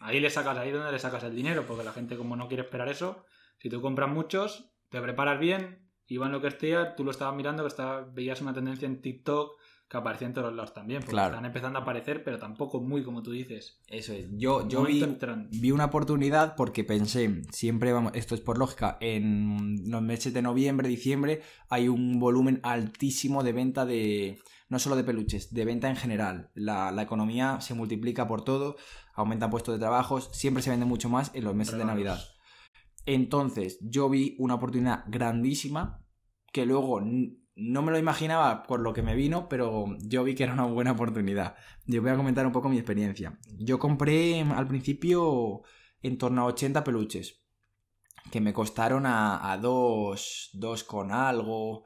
ahí le sacas, ahí donde le sacas el dinero, porque la gente como no quiere esperar eso, si tú compras muchos, te preparas bien y van lo que esté, tú lo estabas mirando, que veías una tendencia en TikTok que aparecía en todos lados también, porque están empezando a aparecer, pero tampoco muy como tú dices. Eso es. Yo, yo vi, vi, una oportunidad porque pensé, siempre vamos, esto es por lógica, en los meses de noviembre, diciembre, hay un volumen altísimo de venta de, no solo de peluches, de venta en general. La, economía se multiplica por todo, aumentan puestos de trabajos, siempre se vende mucho más en los meses de Navidad. Entonces, yo vi una oportunidad grandísima que luego no me lo imaginaba por lo que me vino, pero yo vi que era una buena oportunidad. Yo voy a comentar un poco mi experiencia. Yo compré al principio en torno a 80 peluches, que me costaron a, a dos, dos con algo,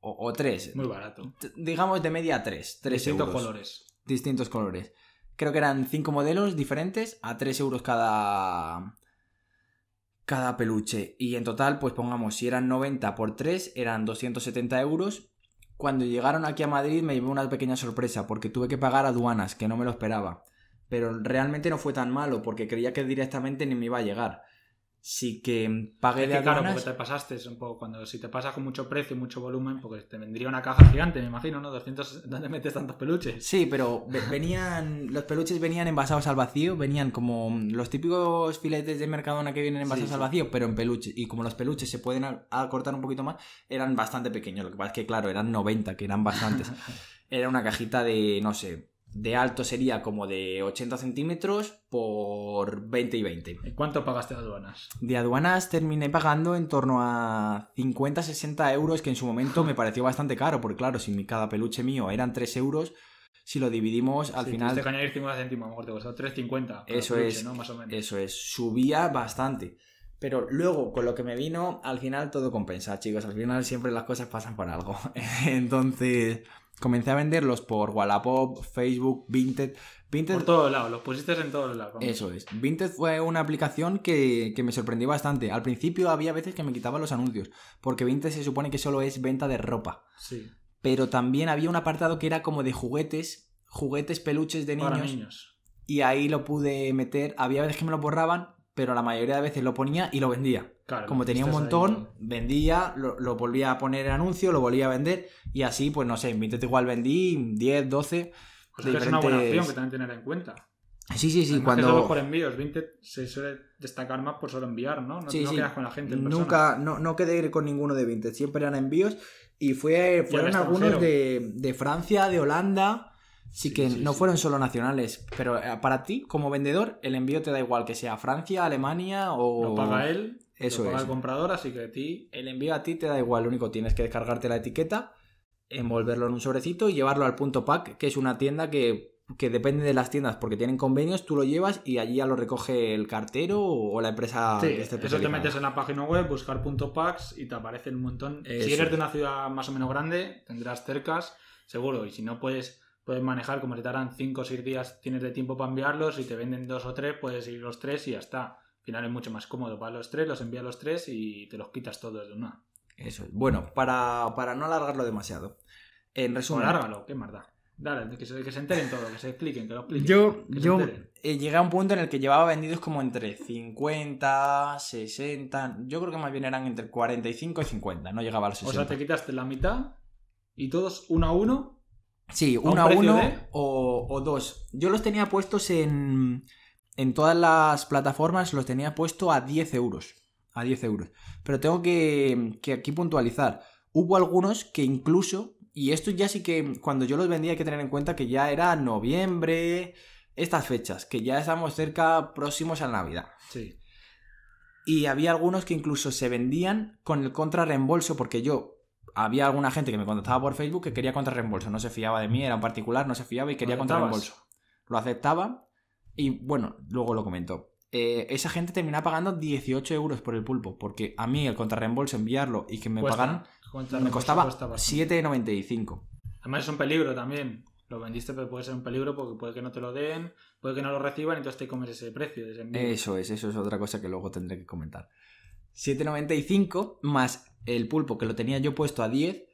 o, tres. Muy barato. Digamos de media a tres. Distintos colores. Distintos colores. Creo que eran cinco modelos diferentes a 3 euros cada, cada peluche. Y en total, pues pongamos, si eran 90 por 3, eran 270 euros. Cuando llegaron aquí a Madrid me llevé una pequeña sorpresa porque tuve que pagar aduanas, que no me lo esperaba. Pero realmente no fue tan malo porque creía que directamente ni me iba a llegar sí que pagué de Claro, porque te pasaste un poco, cuando si te pasas con mucho precio y mucho volumen, porque te vendría una caja gigante, me imagino, ¿no? 200, ¿dónde metes tantos peluches? Sí, pero venían, los peluches venían envasados al vacío, venían como los típicos filetes de Mercadona que vienen envasados al vacío, pero en peluche. Y como los peluches se pueden acortar un poquito más, eran bastante pequeños. Lo que pasa es que, claro, eran 90, que eran bastantes. Era una cajita de, no sé, de alto sería como de 80 centímetros por 20 y 20. ¿Y cuánto pagaste de aduanas? De aduanas terminé pagando en torno a 50-60 euros, que en su momento me pareció bastante caro, porque claro, si cada peluche mío eran 3 euros, si lo dividimos al final... Te que añadir 50 céntimos, a lo mejor te costó 3,50. Eso es, ¿no? Más o menos. Eso es, subía bastante. Pero luego, con lo que me vino, al final todo compensa, chicos. Al final siempre las cosas pasan por algo. Entonces, comencé a venderlos por Wallapop, Facebook, Vinted. Vinted... Por todos lados, los pusiste en todos lados. Eso es. Vinted fue una aplicación que, me sorprendió bastante. Al principio había veces que me quitaba los anuncios, porque Vinted se supone que solo es venta de ropa. Sí. Pero también había un apartado que era como de juguetes, juguetes, peluches de niños. Para niños. Y ahí lo pude meter. Había veces que me lo borraban, pero la mayoría de veces lo ponía y lo vendía. Como tenía un montón, vendía, lo, volvía a poner en anuncio, lo volvía a vender y así, pues no sé, en Vinted igual vendí 10, 12. Pues es una buena opción que también tener en cuenta. Sí, sí, sí. cuando... solo por envíos, Vinted se suele destacar más por solo enviar, ¿no? No, quedas con la gente. Nunca, no, no quedé con ninguno de Vinted, siempre eran envíos y fue, fueron algunos de, de Francia, de Holanda. Sí, que no fueron solo nacionales, pero eh, para ti, como vendedor, el envío te da igual que sea Francia, Alemania o... Lo paga él, Eso lo paga el comprador, así que a ti... El envío a ti te da igual, lo único tienes que descargarte la etiqueta, envolverlo en un sobrecito y llevarlo al punto pack, que es una tienda que, que depende de las tiendas, porque tienen convenios, tú lo llevas y allí ya lo recoge el cartero o la empresa sí, Eso te metes en la página web, buscar punto packs y te aparecen un montón. Si eres de una ciudad más o menos grande, tendrás cercas, seguro, y si no puedes puedes manejar, como te darán 5 o 6 días, tienes de tiempo para enviarlos, y te venden dos o tres, puedes ir los tres y ya está. Al final es mucho más cómodo para los tres, los envías los tres y te los quitas todos de una. Eso es. Bueno, para, no alargarlo demasiado. En resumen. Alárgalo, qué más Dale, que se, que se enteren todo, que se expliquen, que lo expliquen. Yo, yo eh, llegué a un punto en el que llevaba vendidos como entre 50, 60. Yo creo que más bien eran entre 45 y 50, no llegaba a los 60. O sea, te quitaste la mitad y todos uno a uno Sí, uno a uno o, dos. Yo los tenía puestos en, en todas las plataformas, los tenía puesto a 10 euros. A 10 euros. Pero tengo que, que aquí puntualizar. Hubo algunos que incluso, y esto ya sí que cuando yo los vendía hay que tener en cuenta que ya era noviembre, estas fechas, que ya estamos cerca próximos a la Navidad. Sí. Y había algunos que incluso se vendían con el contrarreembolso, porque yo había alguna gente que me contactaba por Facebook que quería contrarreembolso, no se fiaba de mí, era un particular, no se fiaba y quería contrarreembolso. Lo aceptaba y bueno, luego lo comentó. Eh, esa gente terminaba pagando 18 euros por el pulpo, porque a mí el contrarreembolso enviarlo y que me pagaran me costaba cuesta bastante. 7,95. Además es un peligro también. Lo vendiste, pero puede ser un peligro porque puede que no te lo den, puede que no lo reciban y entonces te comes ese precio. ese. Eso es, eso es otra cosa que luego tendré que comentar. 7,95 más el pulpo que lo tenía yo puesto a 10.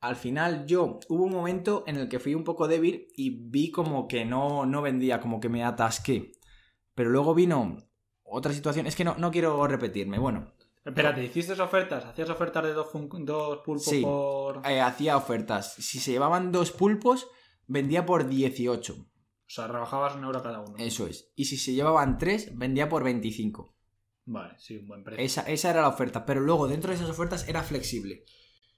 Al final yo hubo un momento en el que fui un poco débil y vi como que no, no vendía, como que me atasqué. Pero luego vino otra situación, es que no, no quiero repetirme. Bueno, Espérate, ¿hiciste ofertas? ¿Hacías ofertas de dos, dos pulpos Sí. por...? eh, hacía ofertas. Si se llevaban dos pulpos, vendía por 18. O sea, rebajabas un euro cada uno. Eso es. Y si se llevaban tres, vendía por 25. Vale, sí, un buen precio. Esa, esa era la oferta. Pero luego dentro de esas ofertas era flexible.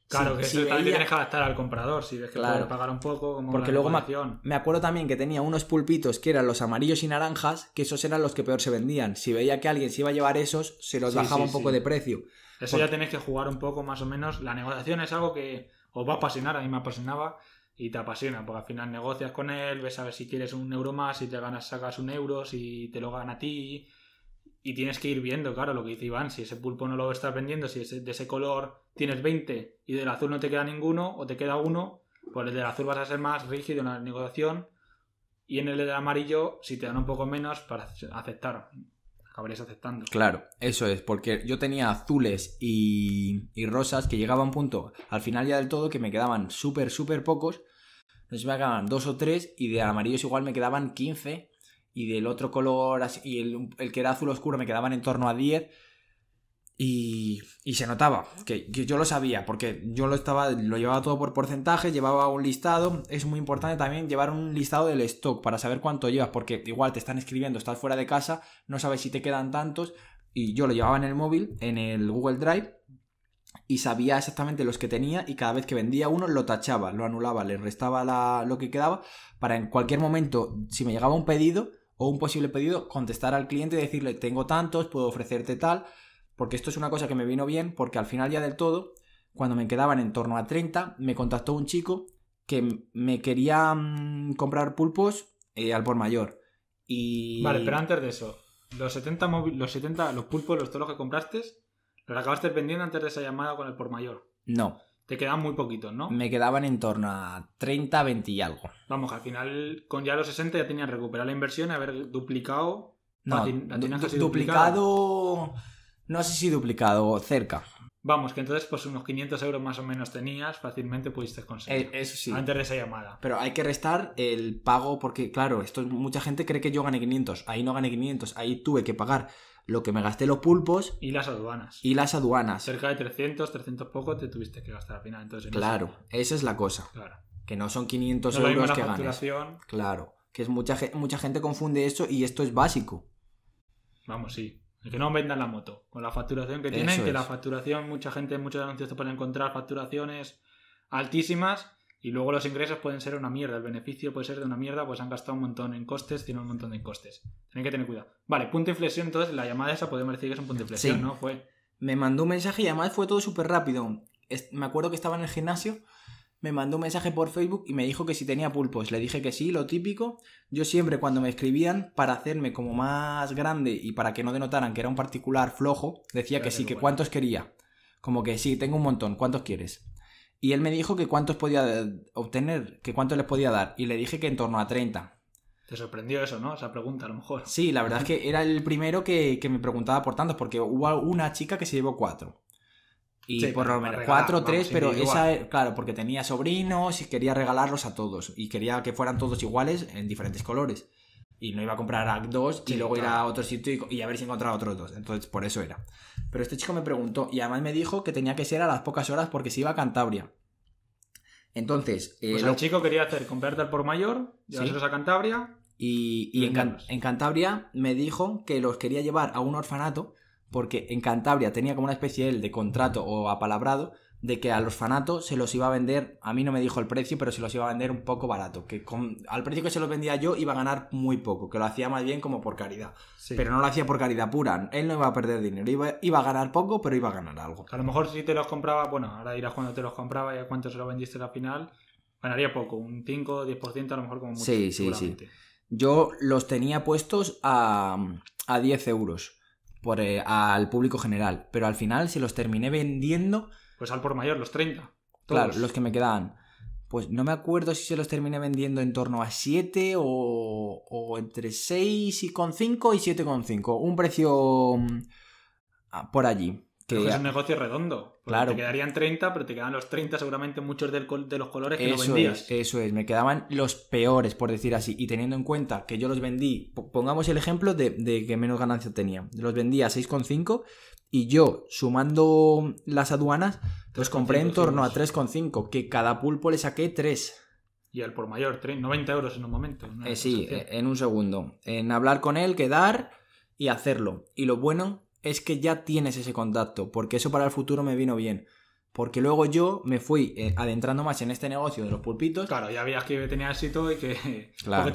Claro, que eso también veía- tienes que adaptar al comprador. Si ves que Claro. puede pagar un poco, como Porque luego me, me acuerdo también que tenía unos pulpitos que eran los amarillos y naranjas, que esos eran los que peor se vendían. Si veía que alguien se iba a llevar esos, se los Sí, bajaba sí, un poco sí. de precio. Eso ya tenéis que jugar un poco más o menos. La negociación es algo que os va a apasionar, a mí me apasionaba y te apasiona, porque al final negocias con él, ves a ver si quieres un euro más, si te ganas sacas un euro, si te lo gana a ti y tienes que ir viendo, claro, lo que dice Iván, si ese pulpo no lo estás vendiendo, si ese- de ese color tienes 20 y del azul no te queda ninguno o te queda uno, pues el del azul vas a ser más rígido en la negociación y en el del amarillo, si te dan un poco menos, para aceptar, acabarías aceptando. Claro, eso es, porque yo tenía azules y, rosas que llegaba a un punto, al final ya del todo, que me quedaban súper, súper pocos. No sé si me quedaban dos o tres y de amarillos igual me quedaban 15 y del otro color y el, el que era azul oscuro me quedaban en torno a 10 y, y se notaba que, que yo lo sabía porque yo lo estaba lo llevaba todo por porcentaje llevaba un listado. Es muy importante también llevar un listado del stock para saber cuánto llevas porque igual te están escribiendo estás fuera de casa no sabes si te quedan tantos y yo lo llevaba en el móvil en el Google Drive y sabía exactamente los que tenía y cada vez que vendía uno lo tachaba, lo anulaba, le restaba la- lo que quedaba para en cualquier momento, si me llegaba un pedido o un posible pedido, contestar al cliente y decirle tengo tantos, puedo ofrecerte tal, porque esto es una cosa que me vino bien porque al final ya del todo, cuando me quedaban en torno a 30, me contactó un chico que me quería mm, comprar pulpos eh, al por mayor. Y... Vale, pero antes de eso, los 70, móvil- los 70, los pulpos, los todos los que compraste, los acabaste vendiendo antes de esa llamada con el por mayor. No, Te quedan muy poquitos, ¿no? me quedaban en torno a 30, 20 y algo. Vamos, que al final con ya los 60 ya tenías recuperado la inversión y haber duplicado. No, la du- casi duplicado... No sé si duplicado, cerca. Vamos, que entonces pues unos 500 euros más o menos tenías, fácilmente pudiste conseguir. Eh, eso sí. Antes de esa llamada. Pero hay que restar el pago porque, claro, esto mucha gente cree que yo gané 500. Ahí no gané 500. Ahí tuve que pagar lo que me gasté los pulpos Y las aduanas. y las aduanas. Cerca de 300, 300 poco te tuviste que gastar al final. Entonces, en Claro, esa es la cosa. claro. Que no son 500 No es lo mismo euros que facturación. Claro. Que es mucha, mucha gente confunde eso y esto es básico. Vamos, sí. Que no vendan la moto. Con la facturación que tienen, Eso que es. la facturación, mucha gente, muchos anuncios te pueden encontrar facturaciones altísimas y luego los ingresos pueden ser una mierda. El beneficio puede ser de una mierda, pues han gastado un montón en costes, tienen un montón de costes. Tienen que tener cuidado. Vale, punto de inflexión, entonces la llamada esa podemos decir que es un punto de inflexión, Sí. ¿no? Fue. Me mandó un mensaje y además fue todo súper rápido. Me acuerdo que estaba en el gimnasio, me mandó un mensaje por Facebook y me dijo que si tenía pulpos. Le dije que sí, lo típico. Yo siempre cuando me escribían, para hacerme como más grande y para que no denotaran que era un particular flojo, decía que sí, que bueno. cuántos quería. Como que sí, tengo un montón, ¿cuántos quieres? Y él me dijo que cuántos podía obtener, que cuántos les podía dar. Y le dije que en torno a 30. Te sorprendió eso, ¿no? Esa pregunta, a lo mejor. Sí, la verdad es que era el primero que, que me preguntaba por tantos, porque hubo una chica que se llevó cuatro. Y Sí, por lo menos cuatro o tres, pero esa, claro, porque tenía sobrinos y quería regalarlos a todos. Y quería que fueran todos iguales en diferentes colores. Y no iba a comprar a dos y Sí, luego ir a otro sitio y, y a ver si encontraba otros dos. Entonces, por eso era. Pero este chico me preguntó y además me dijo que tenía que ser a las pocas horas porque se iba a Cantabria. Entonces, eh, Pues lo- el chico quería hacer comprarte al por mayor, llevárselos a Cantabria. Y, y en, Can- en Cantabria me dijo que los quería llevar a un orfanato porque en Cantabria tenía como una especie de contrato o apalabrado de que a los fanatos se los iba a vender, a mí no me dijo el precio, pero se los iba a vender un poco barato, que con, al precio que se los vendía yo iba a ganar muy poco, que lo hacía más bien como por caridad, Sí. pero no lo hacía por caridad pura, él no iba a perder dinero, iba, iba a ganar poco, pero iba a ganar algo. A lo mejor si te los compraba, bueno, ahora dirás cuando te los compraba y a cuánto se los vendiste al final, ganaría poco, un 5 o 10% a lo mejor como mucho. Sí, sí, seguramente. Yo los tenía puestos a, a 10 euros por, eh, al público general, pero al final se los terminé vendiendo Pues al por mayor, los 30. Claro, los que me quedaban. Pues no me acuerdo si se los terminé vendiendo en torno a 7 o, o entre 6 y con 5 y 7,5. Un precio mm, ah, por allí. Que es un negocio redondo. Claro. Te quedarían 30, pero te quedan los 30 seguramente muchos del de los colores que no eso vendías. es, eso es. Me quedaban los peores, por decir así. Y teniendo en cuenta que yo los vendí, po- pongamos el ejemplo de, de que menos ganancia tenía. Los vendí a 6,5 y yo, sumando las aduanas, los compré en 3,5 torno a euros. 3,5. Que cada pulpo le saqué 3. Y al por mayor, tre- 90 euros en un momento. Eh, sí, eh, en un segundo. En hablar con él, quedar y hacerlo. Y lo bueno es que ya tienes ese contacto, porque eso para el futuro me vino bien. Porque luego yo me fui eh, adentrando más en este negocio de los pulpitos. Claro, ya veías que tenía éxito y que. Claro. Porque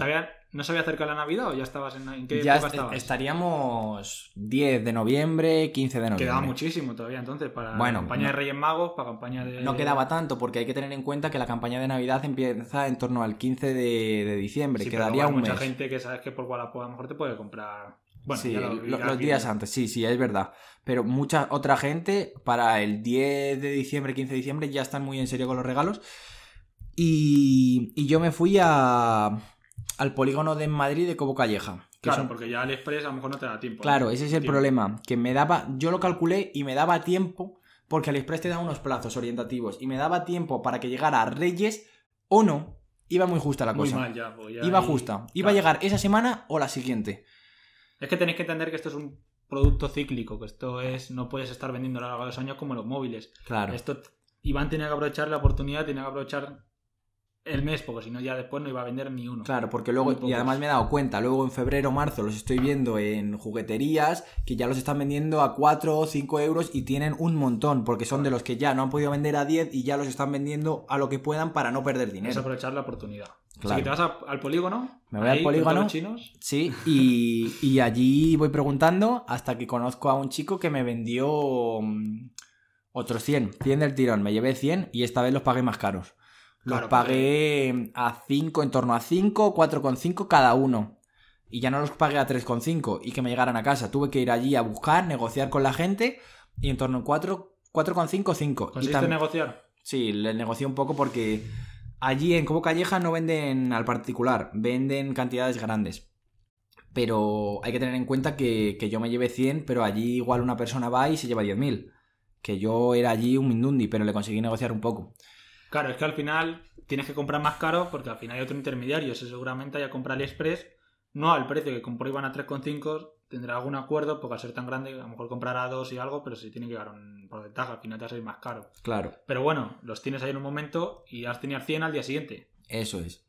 no se había acercado la Navidad o ya estabas en. ¿En qué ya época est- estabas? estaríamos 10 de noviembre, 15 de noviembre. Quedaba muchísimo todavía entonces para Bueno, campaña no. de Reyes Magos, para campaña de. No quedaba tanto porque hay que tener en cuenta que la campaña de Navidad empieza en torno al 15 de, de diciembre. Sí, pero Quedaría hay un mucha mes. gente que sabes que por Wallapop a lo mejor te puede comprar. Bueno, sí, ya lo lo- irás los días antes, sí, sí, es verdad. Pero mucha otra gente para el 10 de diciembre, 15 de diciembre ya están muy en serio con los regalos. Y, y yo me fui a, al polígono de Madrid de Cobo Calleja. que Claro, son- porque ya AliExpress a lo mejor no te da tiempo. claro, ¿no? ese es el Tiempo. problema. Que me daba, yo lo calculé y me daba tiempo, porque AliExpress te da unos plazos orientativos, y me daba tiempo para que llegara a Reyes o no. Iba muy justa la Muy cosa. mal ya. pues ya Iba ahí- justa. Iba a llegar esa semana o la siguiente. Es que tenéis que entender que esto es un producto cíclico, que esto es. No puedes estar vendiendo a lo largo de los años como los móviles. Claro. Esto Iván tenía que aprovechar la oportunidad, tenía que aprovechar el mes, porque si no ya después no iba a vender ni uno. Claro, porque luego, y además me he dado cuenta, luego en febrero o marzo los estoy viendo en jugueterías que ya los están vendiendo a 4 o 5 euros y tienen un montón, porque son de los que ya no han podido vender a 10 y ya los están vendiendo a lo que puedan para no perder Es dinero. aprovechar la oportunidad. Claro. Así que te vas a- al polígono. Me voy al ahí, polígono. chinos. Sí, y, y allí voy preguntando hasta que conozco a un chico que me vendió mm, otros 100, 100 del tirón, me llevé 100 y esta vez los pagué más caros. Los Claro, pagué a 5, en torno a 5, 4,5 cada uno. Y ya no los pagué a 3,5 y que me llegaran a casa. Tuve que ir allí a buscar, negociar con la gente y en torno a 4, 4,5, 5. Y ¿Conseguiste tam- negociar? Sí, le negocié un poco porque allí en Cobo Calleja no venden al particular, venden cantidades grandes. Pero hay que tener en cuenta que, que yo me llevé 100, pero allí igual una persona va y se lleva 10.000. Que yo era allí un mindundi, pero le conseguí negociar un poco. Claro, es que al final tienes que comprar más caro porque al final hay otro intermediario. Ese seguramente haya comprado AliExpress, no al precio que compró Iván a 3,5, tendrá algún acuerdo porque al ser tan grande a lo mejor comprará dos y algo, pero si tiene que dar un porcentaje, al final te va a salir más caro. Claro, Pero bueno, los tienes ahí en un momento y has tenido 100 al día siguiente. eso es.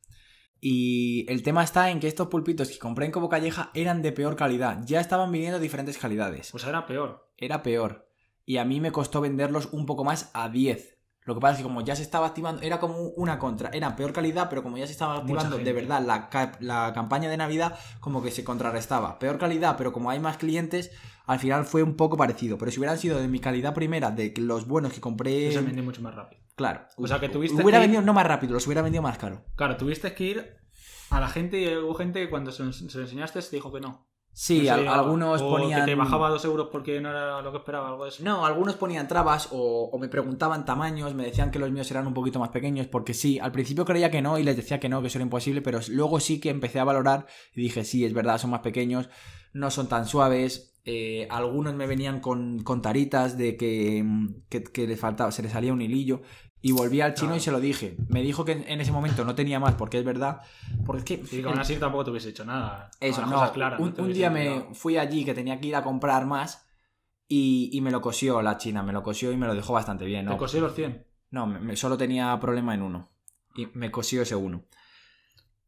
Y el tema está en que estos pulpitos que compré en Cobo Calleja eran de peor calidad. Ya estaban viniendo diferentes calidades. Pues era peor. era peor. Y a mí me costó venderlos un poco más a 10. Lo que pasa es que como ya se estaba activando, era como una contra, era peor calidad, pero como ya se estaba activando de verdad la, la campaña de Navidad, como que se contrarrestaba. Peor calidad, pero como hay más clientes, al final fue un poco parecido. Pero si hubieran sido de mi calidad primera, de los buenos que compré... Se vendió mucho más rápido. Claro. O sea, que tuviste Hubiera que ir- vendido no más rápido, los hubiera vendido más caro. Claro, tuviste que ir a la gente y hubo gente que cuando se, se lo enseñaste te dijo que no. Sí, No algunos o ponían... que te bajaba dos euros porque no era lo que esperaba, algo de eso. No, algunos ponían trabas o, o me preguntaban tamaños, me decían que los míos eran un poquito más pequeños, porque sí, al principio creía que no y les decía que no, que eso era imposible, pero luego sí que empecé a valorar y dije, sí, es verdad, son más pequeños, no son tan suaves. eh, algunos me venían con, con taritas de que, mm, que, que les faltaba, se les salía un hilillo. Y volví al chino Claro. y se lo dije. Me dijo que en ese momento no tenía más, porque es verdad. Porque es que. Que aún así tampoco te hubiese hecho nada. Eso, las no. cosas claras, un, no te un día me fui allí que tenía que ir a comprar más y, y me lo cosió la china, me lo cosió y me lo dejó bastante bien. Te ¿no? cosió los 100. No, me- me- solo tenía problema en uno. Y me cosió ese uno.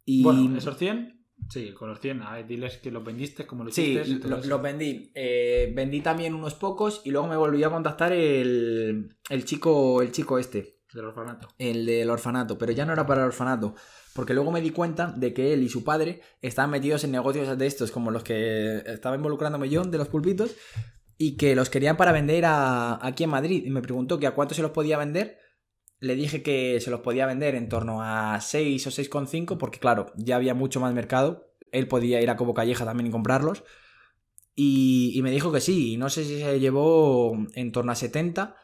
Y Bueno, esos 100, Sí, con los 100. A ver, diles que los vendiste, como lo Sí, hiciste. lo- eso. los vendí. Eh, vendí también unos pocos y luego me volvió a contactar el, el chico el chico este, Del orfanato. el del orfanato, pero ya no era para el orfanato. Porque luego me di cuenta de que él y su padre estaban metidos en negocios de estos, como los que estaba involucrándome yo, de los pulpitos, y que los querían para vender a- aquí en Madrid. Y me preguntó que a cuánto se los podía vender. Le dije que se los podía vender en torno a 6 o 6,5, porque claro, ya había mucho más mercado. Él podía ir a Cobo Calleja también y comprarlos. Y, y me dijo que sí, y no sé si se llevó en torno a 70,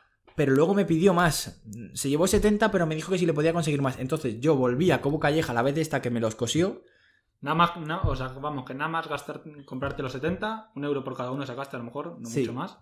pero luego me pidió más. Se llevó 70, pero me dijo que si le podía conseguir más. Entonces yo volví a Cobo Calleja la vez esta que me los cosió. Nada más, na- o sea, vamos, que nada más gastar, comprarte los 70, un euro por cada uno sacaste a lo mejor, no Sí. mucho más.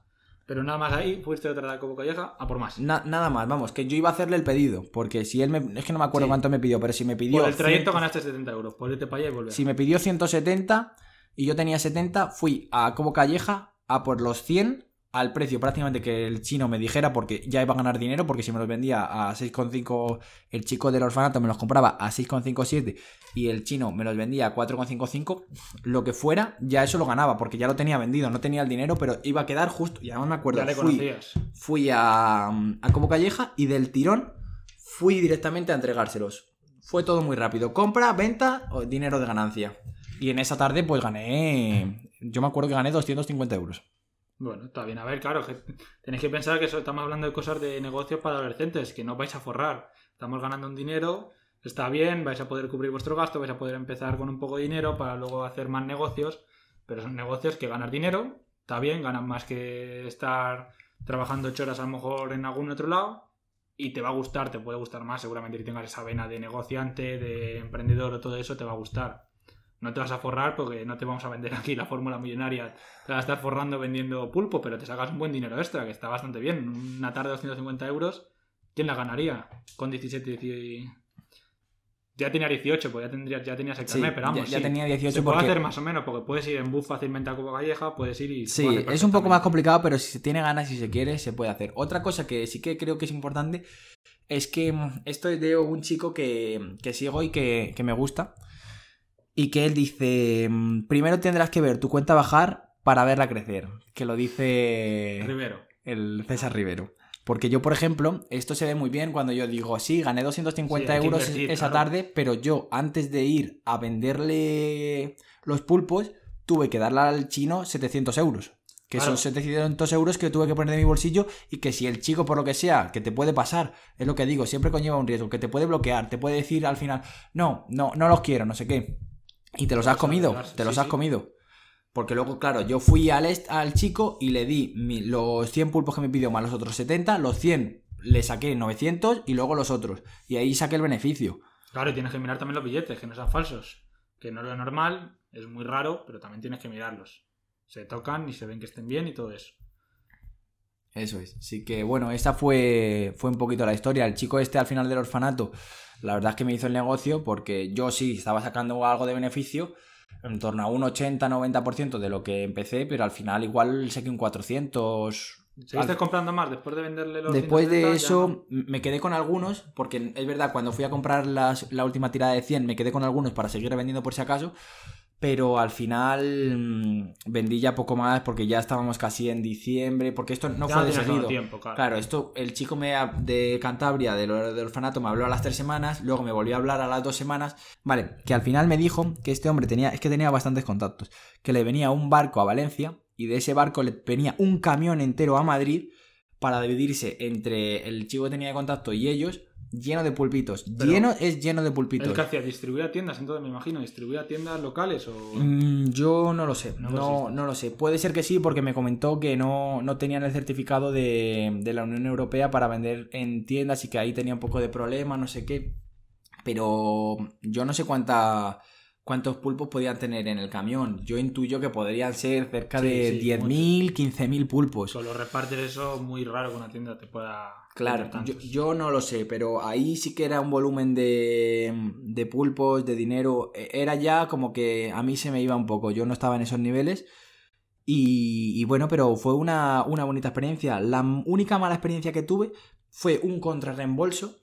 Pero nada más ahí, fuiste otra de Cobo Calleja a por más. Na- nada más, vamos, que yo iba a hacerle el pedido. Porque si él me. Es que no me acuerdo Sí. cuánto me pidió, pero si me pidió. Por el trayecto 100 ganaste 70 euros, por irte para allá y volver. Si me pidió 170 y yo tenía 70, fui a Cobo Calleja a por los 100 al precio prácticamente que el chino me dijera porque ya iba a ganar dinero porque si me los vendía a 6,5 el chico del orfanato me los compraba a 6,57 y el chino me los vendía a 4,55 lo que fuera ya eso lo ganaba porque ya lo tenía vendido no tenía el dinero pero iba a quedar justo ya no me acuerdo ya le fui, fui a, a Cobo Calleja y del tirón fui directamente a entregárselos. Fue todo muy rápido. Compra, venta, dinero de ganancia. Y en esa tarde pues gané... Yo me acuerdo que gané 250 euros. Bueno, está bien. A ver, claro, que tenéis que pensar que estamos hablando de cosas de negocios para adolescentes, que no vais a forrar. Estamos ganando un dinero, está bien, vais a poder cubrir vuestro gasto, vais a poder empezar con un poco de dinero para luego hacer más negocios, pero son negocios que ganas dinero, está bien, ganas más que estar trabajando ocho horas a lo mejor en algún otro lado y te va a gustar, te puede gustar más, seguramente que tengas esa vena de negociante, de emprendedor o todo eso, te va a gustar. No te vas a forrar porque no te vamos a vender aquí la fórmula millonaria te vas a estar forrando vendiendo pulpo, pero te sacas un buen dinero extra, que está bastante bien. Una tarde de 250 euros, ¿quién la ganaría? Con 17, 18... Ya tenía 18, pues ya, tendrías, ya tenías el Sí, carnet, pero vamos, ya, ya sí. tenía 18 Se puede porque... hacer más o menos, porque puedes ir en bus fácilmente a Copa Calleja, puedes ir y... Sí, puede es un poco más complicado, pero si se tiene ganas y se quiere, se puede hacer. Otra cosa que sí que creo que es importante es que mm, esto es de un chico que, que sigo y que, que me gusta. Y que él dice, mm, primero tendrás que ver tu cuenta bajar para verla crecer. Que lo dice Rivero. el César Rivero. Porque yo, por ejemplo, esto se ve muy bien cuando yo digo, sí, gané 250 Sí, hay que euros invertir, esa claro. tarde, pero yo antes de ir a venderle los pulpos, tuve que darle al chino 700 euros. Que Claro. son 700 euros que tuve que poner de mi bolsillo y que si el chico, por lo que sea, que te puede pasar, es lo que digo, siempre conlleva un riesgo, que te puede bloquear, te puede decir al final, no, no, no los quiero, no sé qué. Y te los has Vas a comido, te los sí, has sí. comido. Porque luego, claro, yo fui al, al chico y le di mi- los 100 pulpos que me pidió más los otros 70, los 100 le saqué 900 y luego los otros. Y ahí saqué el beneficio. Claro, y tienes que mirar también los billetes, que no sean falsos. Que no es lo normal, es muy raro, pero también tienes que mirarlos. Se tocan y se ven que estén bien y todo eso. Eso es. Así que bueno, esta fue, fue un poquito la historia. El chico este al final del orfanato, la verdad es que me hizo el negocio porque yo sí estaba sacando algo de beneficio, en torno a un 80-90% de lo que empecé, pero al final igual saqué un 400. ¿Seguiste Al- comprando más después de venderle los Después de 170? Ya eso me quedé con algunos, porque es verdad, cuando fui a comprar las- la última tirada de 100 me quedé con algunos para seguir vendiendo por si acaso, pero al final mm, vendí ya poco más porque ya estábamos casi en diciembre, porque esto no Ya fue de seguido. tiempo, claro. Claro, esto, el chico me, de Cantabria, del, del orfanato, me habló a las tres semanas, luego me volvió a hablar a las dos semanas. Vale, que al final me dijo que este hombre tenía, es que tenía bastantes contactos, que le venía un barco a Valencia y de ese barco le venía un camión entero a Madrid para dividirse entre el chico que tenía de contacto y ellos, lleno de pulpitos. Pero- lleno es lleno de ¿El pulpitos. que hacía? ¿Distribuía tiendas? Entonces me imagino, ¿distribuía tiendas locales o...? Mm, yo no lo sé, No no, lo no, lo sé. Puede ser que sí, porque me comentó que no, no tenían el certificado de, de la Unión Europea para vender en tiendas y que ahí tenía un poco de problema, no sé qué. Pero yo no sé cuánta, cuántos pulpos podían tener en el camión. Yo intuyo que podrían ser cerca Sí, de sí, 10.000, 15.000 pulpos. Solo repartes eso muy raro que una tienda te pueda... Claro, yo, no lo sé, pero ahí sí que era un volumen de, de pulpos, de dinero. E- Era ya como que a mí se me iba un poco. Yo no estaba en esos niveles. Y, y bueno, pero fue una, una bonita experiencia. La única mala experiencia que tuve fue un contrarreembolso.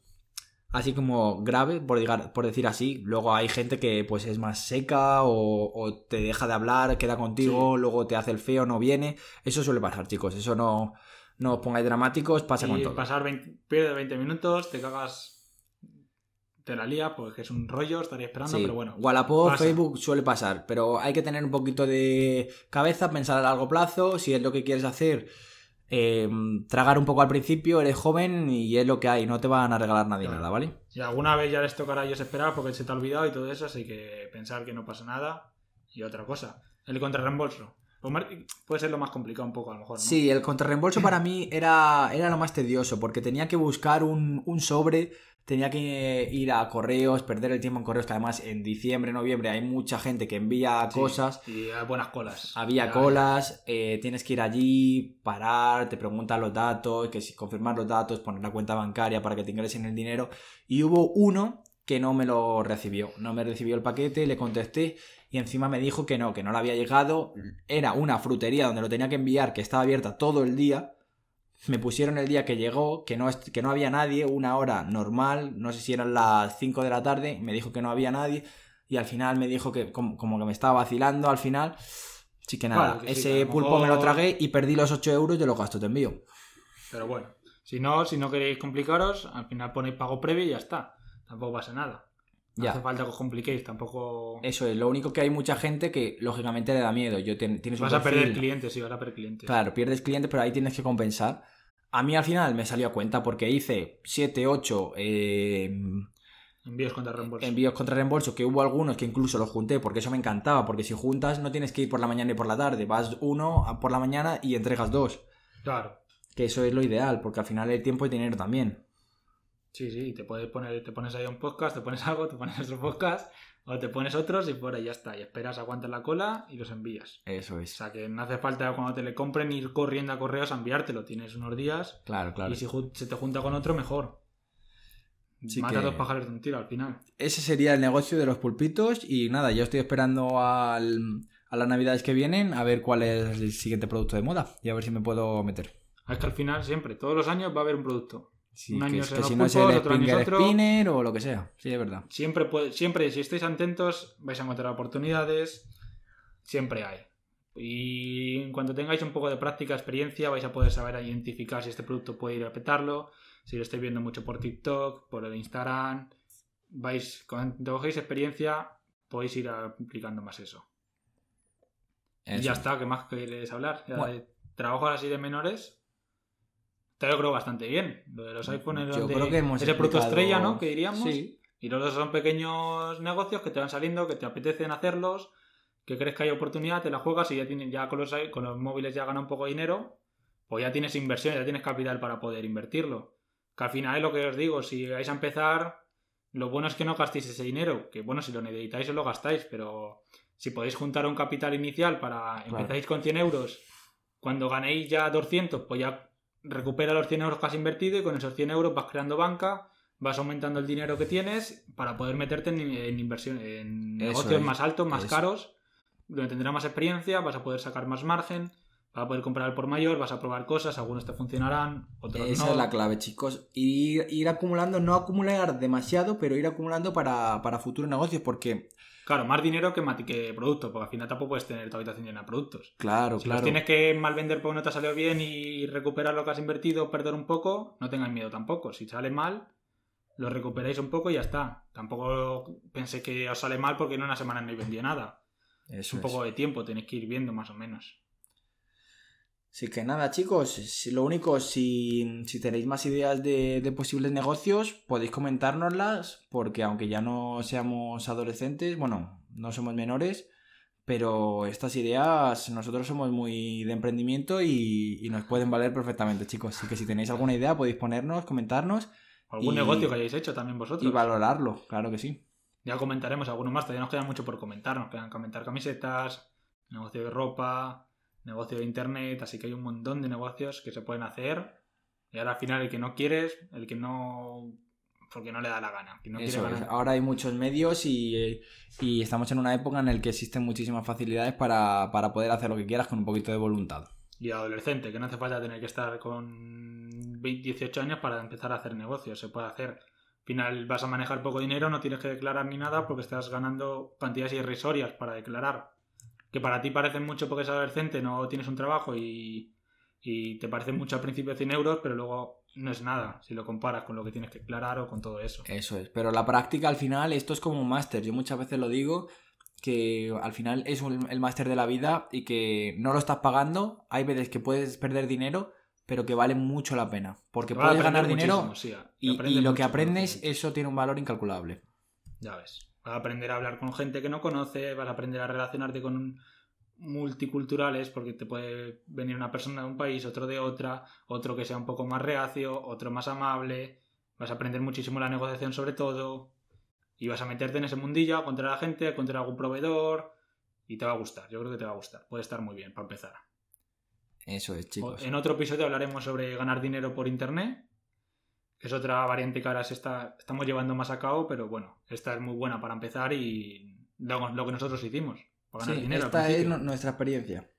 Así como grave, por, digar- por decir así. Luego hay gente que pues es más seca o, o te deja de hablar, queda contigo, luego te hace el feo, no viene. Eso suele pasar, chicos. Eso no, no os pongáis dramáticos, pasa con todo. pasar 20, pierde 20 minutos, te cagas, te la lía, porque es un rollo, estaría esperando, Sí, pero bueno. Wallapop, pasa. Facebook suele pasar, pero hay que tener un poquito de cabeza, pensar a largo plazo, si es lo que quieres hacer, eh, tragar un poco al principio, eres joven y es lo que hay, no te van a regalar nadie Claro. nada, ¿vale? Si alguna vez ya les tocará a ellos esperar porque se te ha olvidado y todo eso, así que pensar que no pasa nada. Y otra cosa, el contrarreembolso. Pues puede ser lo más complicado un poco, a lo mejor. ¿no? Sí, el contrarreembolso para mí era, era lo más tedioso, porque tenía que buscar un, un sobre, tenía que ir a correos, perder el tiempo en correos, que además en diciembre, noviembre hay mucha gente que envía Sí, cosas. Y hay buenas colas. Había colas, eh, tienes que ir allí, parar, te preguntan los datos, que si confirmar los datos, poner la cuenta bancaria para que te ingresen el dinero. Y hubo uno que no me lo recibió, no me recibió el paquete, le contesté y encima me dijo que no, que no le había llegado. Era una frutería donde lo tenía que enviar, que estaba abierta todo el día. Me pusieron el día que llegó, que no, que no había nadie, una hora normal, no sé si eran las 5 de la tarde, me dijo que no había nadie y al final me dijo que como, como que me estaba vacilando al final. Sí que nada, Claro, que sí, ese que pulpo me lo tragué y perdí los 8 euros de los gastos de envío. Pero bueno, si no, si no queréis complicaros, al final ponéis pago previo y ya está. Tampoco pasa nada. No Ya. hace falta que os compliquéis, tampoco. Eso es, lo único que hay mucha gente que lógicamente le da miedo. Yo ten- tienes un Vas a perder clientes, sí, vas a perder clientes. Claro, pierdes clientes, pero ahí tienes que compensar. A mí al final me salió a cuenta porque hice 7, 8 Envíos contra reembolso. envíos contra reembolso, que hubo algunos que incluso los junté porque eso me encantaba, porque si juntas no tienes que ir por la mañana y por la tarde, vas uno por la mañana y entregas dos. Claro. Que eso es lo ideal, porque al final hay tiempo y dinero también. Sí, sí, te puedes poner, te pones ahí un podcast, te pones algo, te pones otro podcast, o te pones otros y por ahí ya está. Y esperas, aguantas la cola y los envías. Eso O es. sea que no hace falta cuando te le compren ir corriendo a correos a enviártelo. Tienes unos días Claro, claro. y si se te junta con otro, mejor. Sí Mata que- dos pájaros de un tiro al final. Ese sería el negocio de los pulpitos y nada, yo estoy esperando al- a las navidades que vienen a ver cuál es el siguiente producto de moda y a ver si me puedo meter. Es que al final siempre, todos los años va a haber un producto. Sí, Un que, año es- que los si no es pulpos, el otro año otro. Spinner o lo que sea. Sí, es verdad. Siempre, puede- siempre, si estáis atentos, vais a encontrar oportunidades. Siempre hay. Y en cuanto tengáis un poco de práctica, experiencia, vais a poder saber identificar si este producto puede ir a petarlo. Si lo estáis viendo mucho por TikTok, por el Instagram. Vais, cuando cogéis experiencia, podéis ir aplicando más eso. Y ya está, ¿qué más queréis hablar? Ya Bueno. de así de menores. Te lo creo bastante bien. Lo de los iPhones, Yo creo que hemos ese producto explicado- estrella, ¿no? Que diríamos. Sí. Y los otros son pequeños negocios que te van saliendo, que te apetecen hacerlos, que crees que hay oportunidad, te la juegas y ya tienes, ya con los, con los móviles ya gana un poco de dinero, pues ya tienes inversión, ya tienes capital para poder invertirlo. Que al final es lo que os digo, si vais a empezar, lo bueno es que no gastéis ese dinero, que bueno, si lo necesitáis os lo gastáis, pero si podéis juntar un capital inicial para Claro. empezáis con 100 euros, cuando ganéis ya 200, pues ya recupera los 100 euros que has invertido y con esos 100 euros vas creando banca, vas aumentando el dinero que tienes para poder meterte en, en inversión, en Eso negocios es, más altos, más eso. caros, donde tendrás más experiencia, vas a poder sacar más margen, vas a poder comprar al por mayor, vas a probar cosas, algunos te funcionarán, otros Esa no. es la clave, chicos. Ir, ir acumulando, no acumular demasiado, pero ir acumulando para, para futuros negocios, porque, Claro, más dinero que, que producto, porque al final tampoco puedes tener tu habitación llena de productos. claro, Si claro. los tienes que mal vender porque no te ha salido bien y recuperar lo que has invertido, perder un poco, no tengáis miedo tampoco. Si sale mal, lo recuperáis un poco y ya está. Tampoco pensé que os sale mal porque en una semana no he vendido nada. Es un poco de tiempo, tenéis que ir viendo más o menos. Así que nada, chicos, si- lo único, si, si tenéis más ideas de, de posibles negocios, podéis comentárnoslas, porque aunque ya no seamos adolescentes, bueno, no somos menores, pero estas ideas nosotros somos muy de emprendimiento y, y nos pueden valer perfectamente, chicos. Así que si tenéis alguna idea, podéis ponernos, comentarnos ¿Algún Y- negocio que hayáis hecho también vosotros? y valorarlo, claro que sí. Ya comentaremos alguno más, todavía nos queda mucho por comentar. Nos quedan comentar camisetas, negocio de ropa, negocio de internet, así que hay un montón de negocios que se pueden hacer. Y ahora al final el que no quieres, el que no... porque no le da la gana. Que no Eso ganar. Ahora hay muchos medios y, y estamos en una época en la que existen muchísimas facilidades para, para poder hacer lo que quieras con un poquito de voluntad. Y adolescente, que no hace falta tener que estar con 20, 18 años para empezar a hacer negocios. Se puede hacer final vas a manejar poco dinero, no tienes que declarar ni nada porque estás ganando cantidades irrisorias para declarar. Que para ti parecen mucho porque eres adolescente, no tienes un trabajo y, y te parecen mucho al principio 100 euros, pero luego no es nada si lo comparas con lo que tienes que declarar o con todo eso. Eso es, pero la práctica al final, esto es como un máster. Yo muchas veces lo digo, que al final es un- el máster de la vida y que no lo estás pagando. Hay veces que puedes perder dinero, pero que vale mucho la pena. Porque puedes ganar dinero sí, y, lo que aprendes, eso tiene un valor incalculable. Ya ves. Vas a aprender a hablar con gente que no conoce, vas a aprender a relacionarte con multiculturales, porque te puede venir una persona de un país, otro de otra, otro que sea un poco más reacio, otro más amable. Vas a aprender muchísimo la negociación sobre todo. Y vas a meterte en ese mundillo, a encontrar a la gente, a encontrar algún proveedor. Y te va a gustar, yo creo que te va a gustar. Puede estar muy bien para empezar. Eso es, chicos. En otro episodio hablaremos sobre ganar dinero por internet, es otra variante que ahora se está, estamos llevando más a cabo, pero bueno, esta es muy buena para empezar y lo, lo que nosotros hicimos, para ganar Sí, dinero. esta es nuestra experiencia.